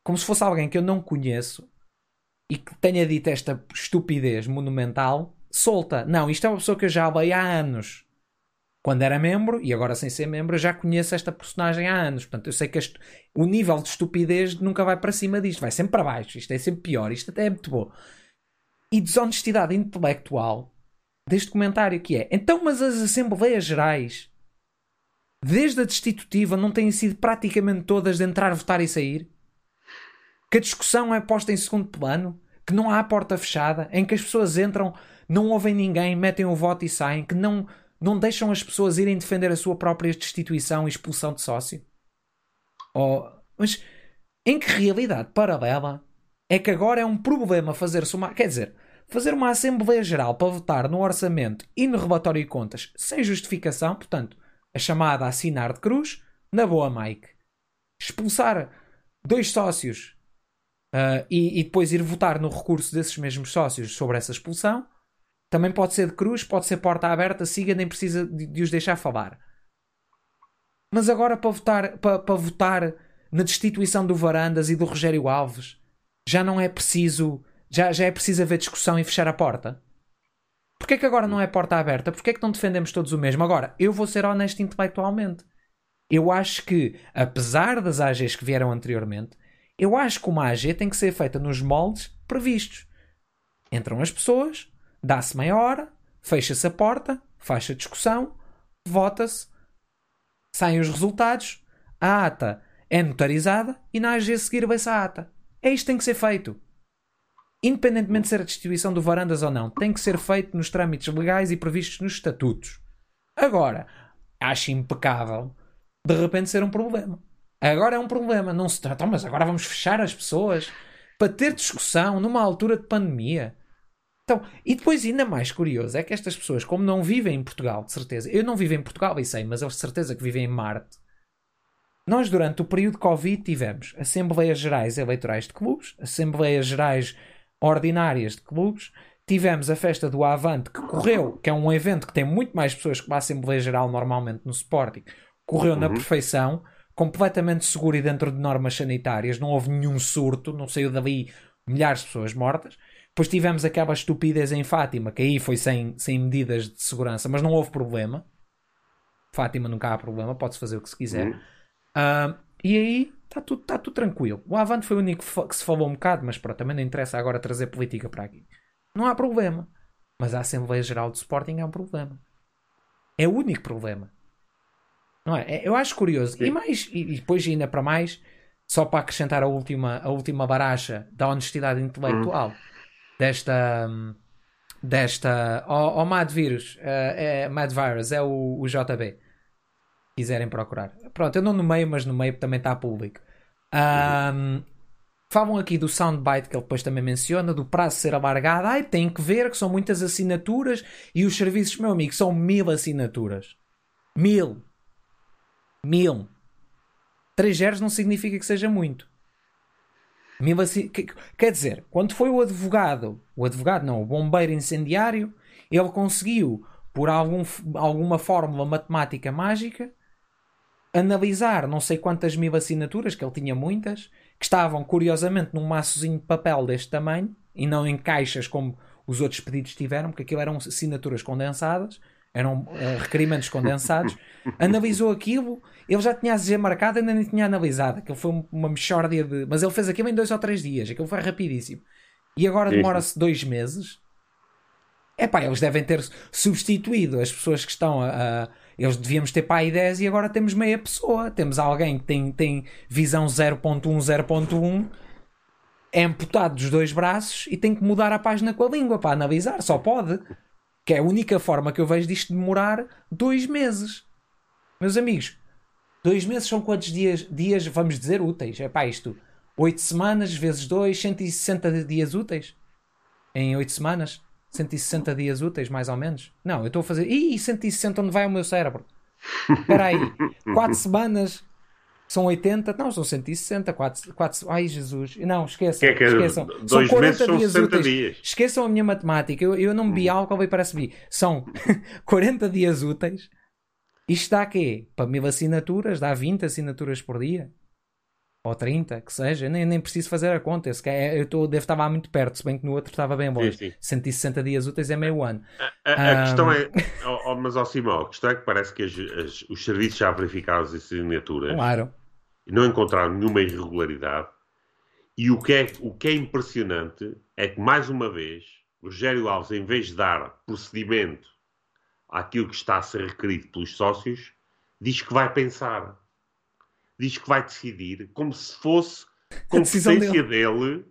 como se fosse alguém que eu não conheço e que tenha dito esta estupidez monumental solta. Não, isto é uma pessoa que eu já leio há anos. Quando era membro, e agora sem ser membro, eu já conheço esta personagem há anos. Portanto, eu sei que este, o nível de estupidez nunca vai para cima disto, vai sempre para baixo. Isto é sempre pior, isto até é muito bom e desonestidade intelectual deste comentário que é então mas as Assembleias Gerais desde a destitutiva não têm sido praticamente todas de entrar, votar e sair? Que a discussão é posta em segundo plano? Que não há porta fechada? Em que as pessoas entram, não ouvem ninguém, metem o voto e saem? Que não, não deixam as pessoas irem defender a sua própria destituição e expulsão de sócio? Oh, mas em que realidade paralela é que agora é um problema fazer-se uma. Quer dizer, fazer uma Assembleia Geral para votar no orçamento e no relatório de contas sem justificação, portanto, a chamada assinar de cruz, na boa, Mike. Expulsar dois sócios uh, e, e, depois ir votar no recurso desses mesmos sócios sobre essa expulsão, também pode ser de cruz, pode ser porta aberta, siga, nem precisa de, de os deixar falar. Mas agora para votar, para, para votar na destituição do Varandas e do Rogério Alves já não é preciso, já, já é preciso haver discussão e fechar a porta? Porquê que agora não é porta aberta? Porquê que não defendemos todos o mesmo? Agora, eu vou ser honesto intelectualmente. Eu acho que, apesar das AGs que vieram anteriormente, eu acho que uma AG tem que ser feita nos moldes previstos. Entram as pessoas, dá-se meia hora, fecha-se a porta, faz a discussão, vota-se, saem os resultados, a ata é notarizada e na AG a seguir vai-se à ata. É isto que tem que ser feito. Independentemente de ser a distribuição do varandas ou não, tem que ser feito nos trâmites legais e previstos nos estatutos. Agora, acho impecável de repente ser um problema. Agora é um problema. Não se trata, mas agora vamos fechar as pessoas para ter discussão numa altura de pandemia. Então, e depois, ainda mais curioso, é que estas pessoas, como não vivem em Portugal, de certeza, eu não vivo em Portugal e sei, mas eu de certeza que vivem em Marte. Nós, durante o período de Covid, tivemos Assembleias Gerais Eleitorais de Clubes, Assembleias Gerais Ordinárias de Clubes, tivemos a festa do Avante, que correu, que é um evento que tem muito mais pessoas que a Assembleia Geral normalmente no Sporting, correu uhum. na perfeição completamente seguro e dentro de normas sanitárias, não houve nenhum surto, não saiu dali milhares de pessoas mortas. Depois tivemos aquela estupidez em Fátima, que aí foi sem, sem medidas de segurança, mas não houve problema. Fátima nunca há problema, pode-se fazer o que se quiser. Uhum. Uh, e aí está tudo, tá tudo tranquilo. O Avante foi o único que se falou um bocado, mas pronto, também não interessa agora trazer política para aqui. Não há problema. Mas a Assembleia Geral do Sporting é um problema. É o único problema. Não é? é eu acho curioso. Sim. E mais, e, depois ainda para mais, só para acrescentar a última, a última baracha da honestidade intelectual hum. desta. Desta. Ó oh, oh, Mad Virus, uh, é, Mad Virus, é o, o JB. Quiserem procurar. Pronto, eu não no meio, mas no meio também está público. Um, falam aqui do soundbite que ele depois também menciona, do prazo ser alargado. Ai, tem que ver que são muitas assinaturas e os serviços, meu amigo, são mil assinaturas. Mil. Mil. Três zeros não significa que seja muito. Mil assim, quer dizer, quando foi o advogado, o advogado não, o bombeiro incendiário, ele conseguiu, por algum, alguma fórmula matemática mágica, analisar não sei quantas mil assinaturas, que ele tinha muitas, que estavam curiosamente num maçozinho de papel deste tamanho e não em caixas como os outros pedidos tiveram, porque aquilo eram assinaturas condensadas, eram uh, requerimentos condensados, analisou aquilo, ele já tinha a Z marcada, ainda nem tinha analisado, aquilo foi uma mexórdia de. Mas ele fez aquilo em dois ou três dias, aquilo foi rapidíssimo. E agora demora-se dois meses. É pá, eles devem ter substituído as pessoas que estão a, a eles devíamos ter para aí 10 e agora temos meia pessoa. Temos alguém que tem, tem visão 0.1, 0.1, é amputado dos dois braços e tem que mudar a página com a língua para analisar. Só pode. Que é a única forma que eu vejo disto demorar dois meses. Meus amigos, dois meses são quantos dias, dias vamos dizer, úteis? É pá, isto. 8 semanas vezes 2, 160 dias úteis. Em 8 semanas. 160 dias úteis, mais ou menos. Não, eu estou a fazer. Ih, 160, onde vai o meu cérebro? Espera aí. 4 semanas são 80, não, são 160, 4, 4 ai Jesus, não, esqueçam, que é que esqueçam. São 40 dias úteis. Dias. Esqueçam a minha matemática, eu, eu não bebi hum. álcool e parece vi. São 40 dias úteis. Isto dá quê? Para mil assinaturas, dá 20 assinaturas por dia ou 30, que seja, nem, nem preciso fazer a conta. Eu, eu tô, devo estar lá muito perto, se bem que no outro estava bem longe. Sim, sim. 160 dias úteis é meio ano. A, a, a questão é, oh, mas ao oh, Simão, a questão é que parece que as, as, os serviços já verificaram as assinaturas claro. e não encontraram nenhuma irregularidade. E o que, é, o que é impressionante é que, mais uma vez, o Rogério Alves, em vez de dar procedimento àquilo que está a ser requerido pelos sócios, diz que vai pensar diz que vai decidir como se fosse competência dele.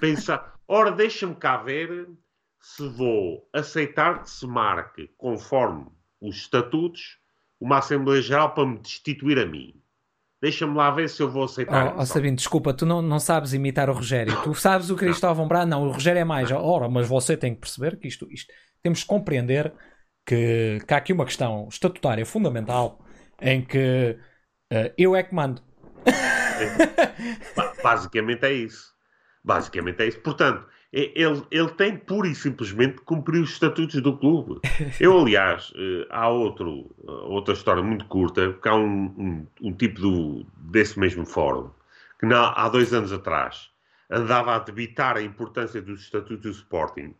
pensar, ora, deixa-me cá ver se vou aceitar que se marque, conforme os estatutos, uma Assembleia Geral para me destituir a mim. Deixa-me lá ver se eu vou aceitar. Oh, oh Sabino, desculpa, tu não, não sabes imitar o Rogério. Tu sabes o Cristóvão Braga? Não, o Rogério é mais. Ora, mas você tem que perceber que isto, isto temos que compreender que, que há aqui uma questão estatutária fundamental em que Uh, eu é que mando. É, basicamente é isso. Basicamente é isso. Portanto, ele, ele tem pura e simplesmente cumprir os estatutos do clube. Eu, aliás, eh, há outro, outra história muito curta, porque há um, um, um tipo do, desse mesmo fórum que na, há dois anos atrás andava a debitar a importância dos estatutos do Sporting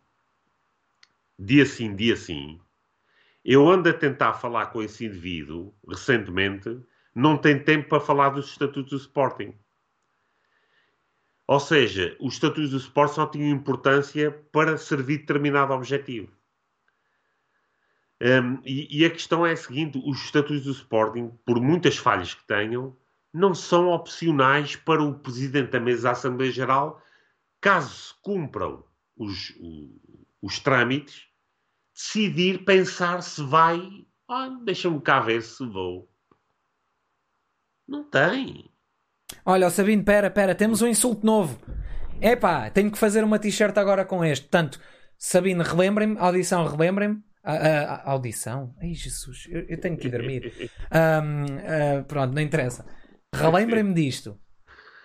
dia sim, dia sim. Eu ando a tentar falar com esse indivíduo recentemente não tem tempo para falar dos estatutos do Sporting. Ou seja, os estatutos do Sporting só tinham importância para servir determinado objetivo. Um, e, e, a questão é a seguinte: os estatutos do Sporting, por muitas falhas que tenham, não são opcionais para o Presidente da Mesa da Assembleia Geral, caso se cumpram os, os, os trâmites, decidir, pensar se vai. Ah, Deixa-me cá ver se vou. Não tem. Olha, oh Sabino, pera, pera, temos um insulto novo. Epá, tenho que fazer uma t-shirt agora com este. Portanto, Sabino, relembrem-me, audição, relembrem-me. A, a, a, audição? Ai Jesus, eu, eu, tenho que ir dormir. Um, uh, pronto, não interessa. Relembrem-me disto.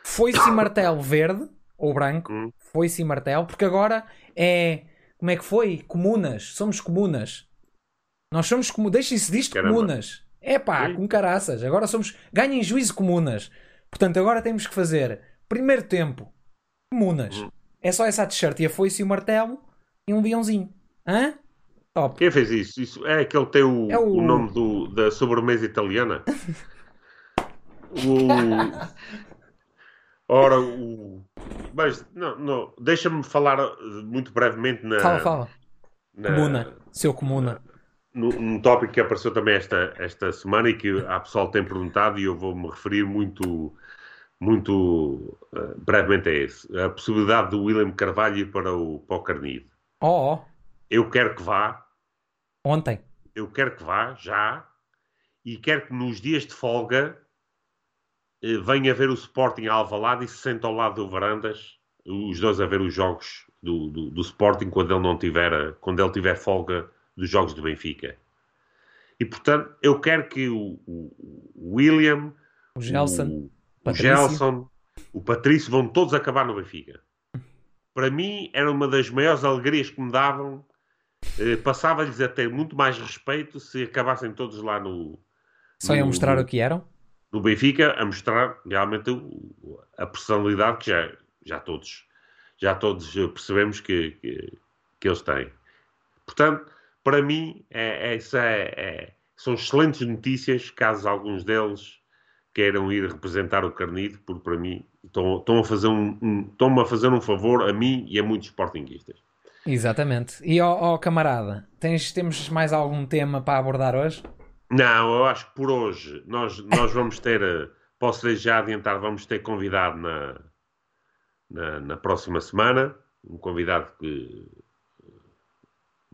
Foi-se martelo verde ou branco, hum. foi-se martelo, porque agora é. Como é que foi? Comunas. Somos comunas. Nós somos comunas. Deixem-se disto Caramba. comunas. É pá, com caraças. Agora somos. Ganhem juízo comunas. Portanto, agora temos que fazer. Primeiro tempo. Comunas. Hum. É só essa t-shirt e a foice e o martelo e um leãozinho. Hã? Top. Quem fez isso? isso é aquele que tem o, é o... o nome do, da sobremesa italiana? o... Ora, o. Mas, não, não. deixa-me falar muito brevemente na. Fala, fala. Na, comuna. Seu comuna. Num tópico que apareceu também esta, esta semana e que a pessoal tem perguntado e eu vou-me referir muito, muito uh, brevemente a esse. A possibilidade do William Carvalho ir para o, para o Carnide. Oh, oh. Eu quero que vá. Ontem. Eu quero que vá, já. E quero que nos dias de folga eh, venha ver o Sporting Alvalade e se senta ao lado do Varandas, os dois a ver os jogos do, do, do Sporting quando ele não tiver, quando ele tiver folga dos jogos do Benfica. E portanto, eu quero que o, o William, o Gelson, o, o, Gelson, o Patrício vão todos acabar no Benfica. Para mim, era uma das maiores alegrias que me davam. Eh, Passava-lhes a ter muito mais respeito se acabassem todos lá no. Só iam mostrar no, o que eram? No Benfica, a mostrar realmente o, a personalidade que já, já todos já todos percebemos que, que, que eles têm. Portanto, para mim, é, é, é, são excelentes notícias, caso alguns deles queiram ir representar o Carnido, porque para mim estão, estão, a fazer um, um, estão a fazer um favor a mim e a muitos sportinguistas. Exatamente. E ó, ó camarada, tens, temos mais algum tema para abordar hoje? Não, eu acho que por hoje nós, nós vamos ter, posso já adiantar, vamos ter convidado na, na, na próxima semana, um convidado que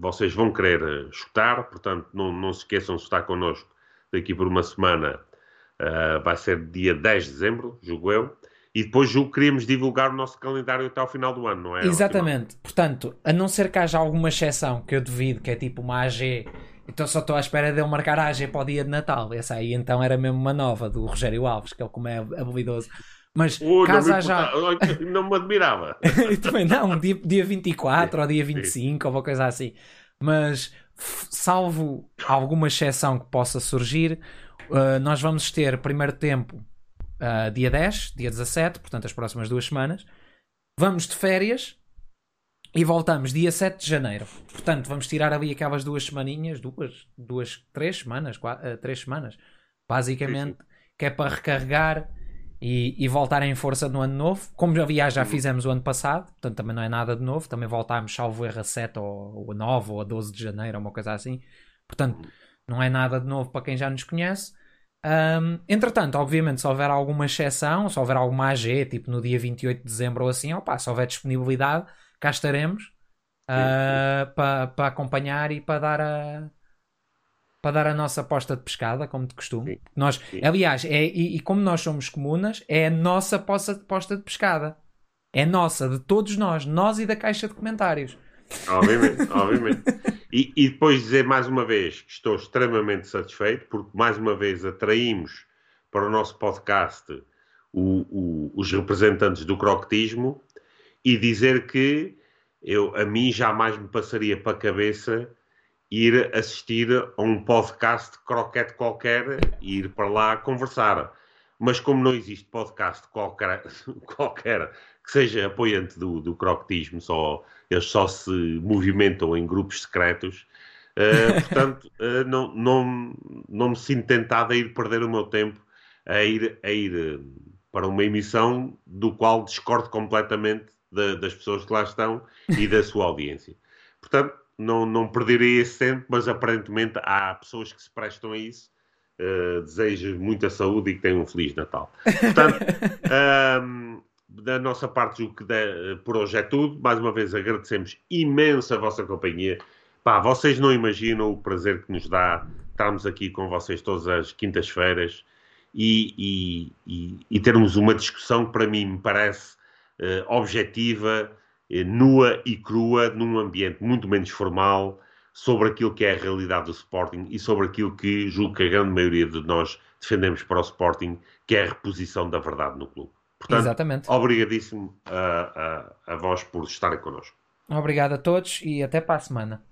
vocês vão querer eh, escutar, portanto, não, não se esqueçam de estar connosco daqui por uma semana. Uh, vai ser dia 10 de dezembro, julgo eu. E depois julgo que queríamos divulgar o nosso calendário até ao final do ano, não é? Exatamente. Portanto, a não ser que haja alguma exceção, que eu devido, que é tipo uma AG, então só estou à espera de eu marcar a AG para o dia de Natal. Essa aí então era mesmo uma nova do Rogério Alves, que ele como é habilidoso. Mas oh, caso haja. Não me admirava. Também não, dia, dia 24 sim, ou dia 25 sim. ou uma coisa assim. Mas, salvo alguma exceção que possa surgir, uh, nós vamos ter primeiro tempo uh, dia 10, dia 17, portanto as próximas duas semanas. Vamos de férias e voltamos dia 7 de janeiro. Portanto, vamos tirar ali aquelas duas semaninhas, duas, duas três semanas, quatro, uh, três semanas, basicamente, que é para recarregar e, e voltar em força no ano novo, como aliás já uhum. fizemos o ano passado, portanto também não é nada de novo, também voltámos, salvo erro, a 7 ou, ou a 9 ou a 12 de janeiro, uma coisa assim, portanto uhum. não é nada de novo para quem já nos conhece. Um, entretanto, obviamente, se houver alguma exceção, se houver alguma AG, tipo no dia 28 de dezembro ou assim, opa, se houver disponibilidade, cá estaremos uh, para pa acompanhar e para dar a, para dar a nossa aposta de pescada, como de costume. Sim. Nós, Sim. aliás, é, e, e, como nós somos comunas, é a nossa aposta de pescada. É nossa, de todos nós, nós e da caixa de comentários. Obviamente, obviamente. E, e, depois dizer mais uma vez que estou extremamente satisfeito, porque mais uma vez atraímos para o nosso podcast o, o, os representantes do croquetismo e dizer que eu, a mim jamais me passaria para a cabeça ir assistir a um podcast de croquete qualquer e ir para lá conversar. Mas como não existe podcast qualquer, qualquer que seja apoiante do, do croquetismo, só, eles só se movimentam em grupos secretos, uh, portanto, uh, não, não, não me sinto tentado a ir perder o meu tempo a ir, a ir uh, para uma emissão do qual discordo completamente de, das pessoas que lá estão e da sua audiência. Portanto, não, não perderia esse tempo, mas aparentemente há pessoas que se prestam a isso uh, desejo muita saúde e que tenham um Feliz Natal. Portanto, um, da nossa parte, julgo que de, por hoje é tudo. Mais uma vez agradecemos imenso a vossa companhia. Pá, vocês não imaginam o prazer que nos dá estarmos aqui com vocês todas as quintas-feiras e, e, e, e, termos uma discussão que para mim me parece uh, objetiva, nua e crua, num ambiente muito menos formal, sobre aquilo que é a realidade do Sporting e sobre aquilo que julgo que a grande maioria de nós defendemos para o Sporting, que é a reposição da verdade no clube. Portanto, Exatamente. obrigadíssimo a, a, a vós por estarem connosco. Obrigado a todos e até para a semana.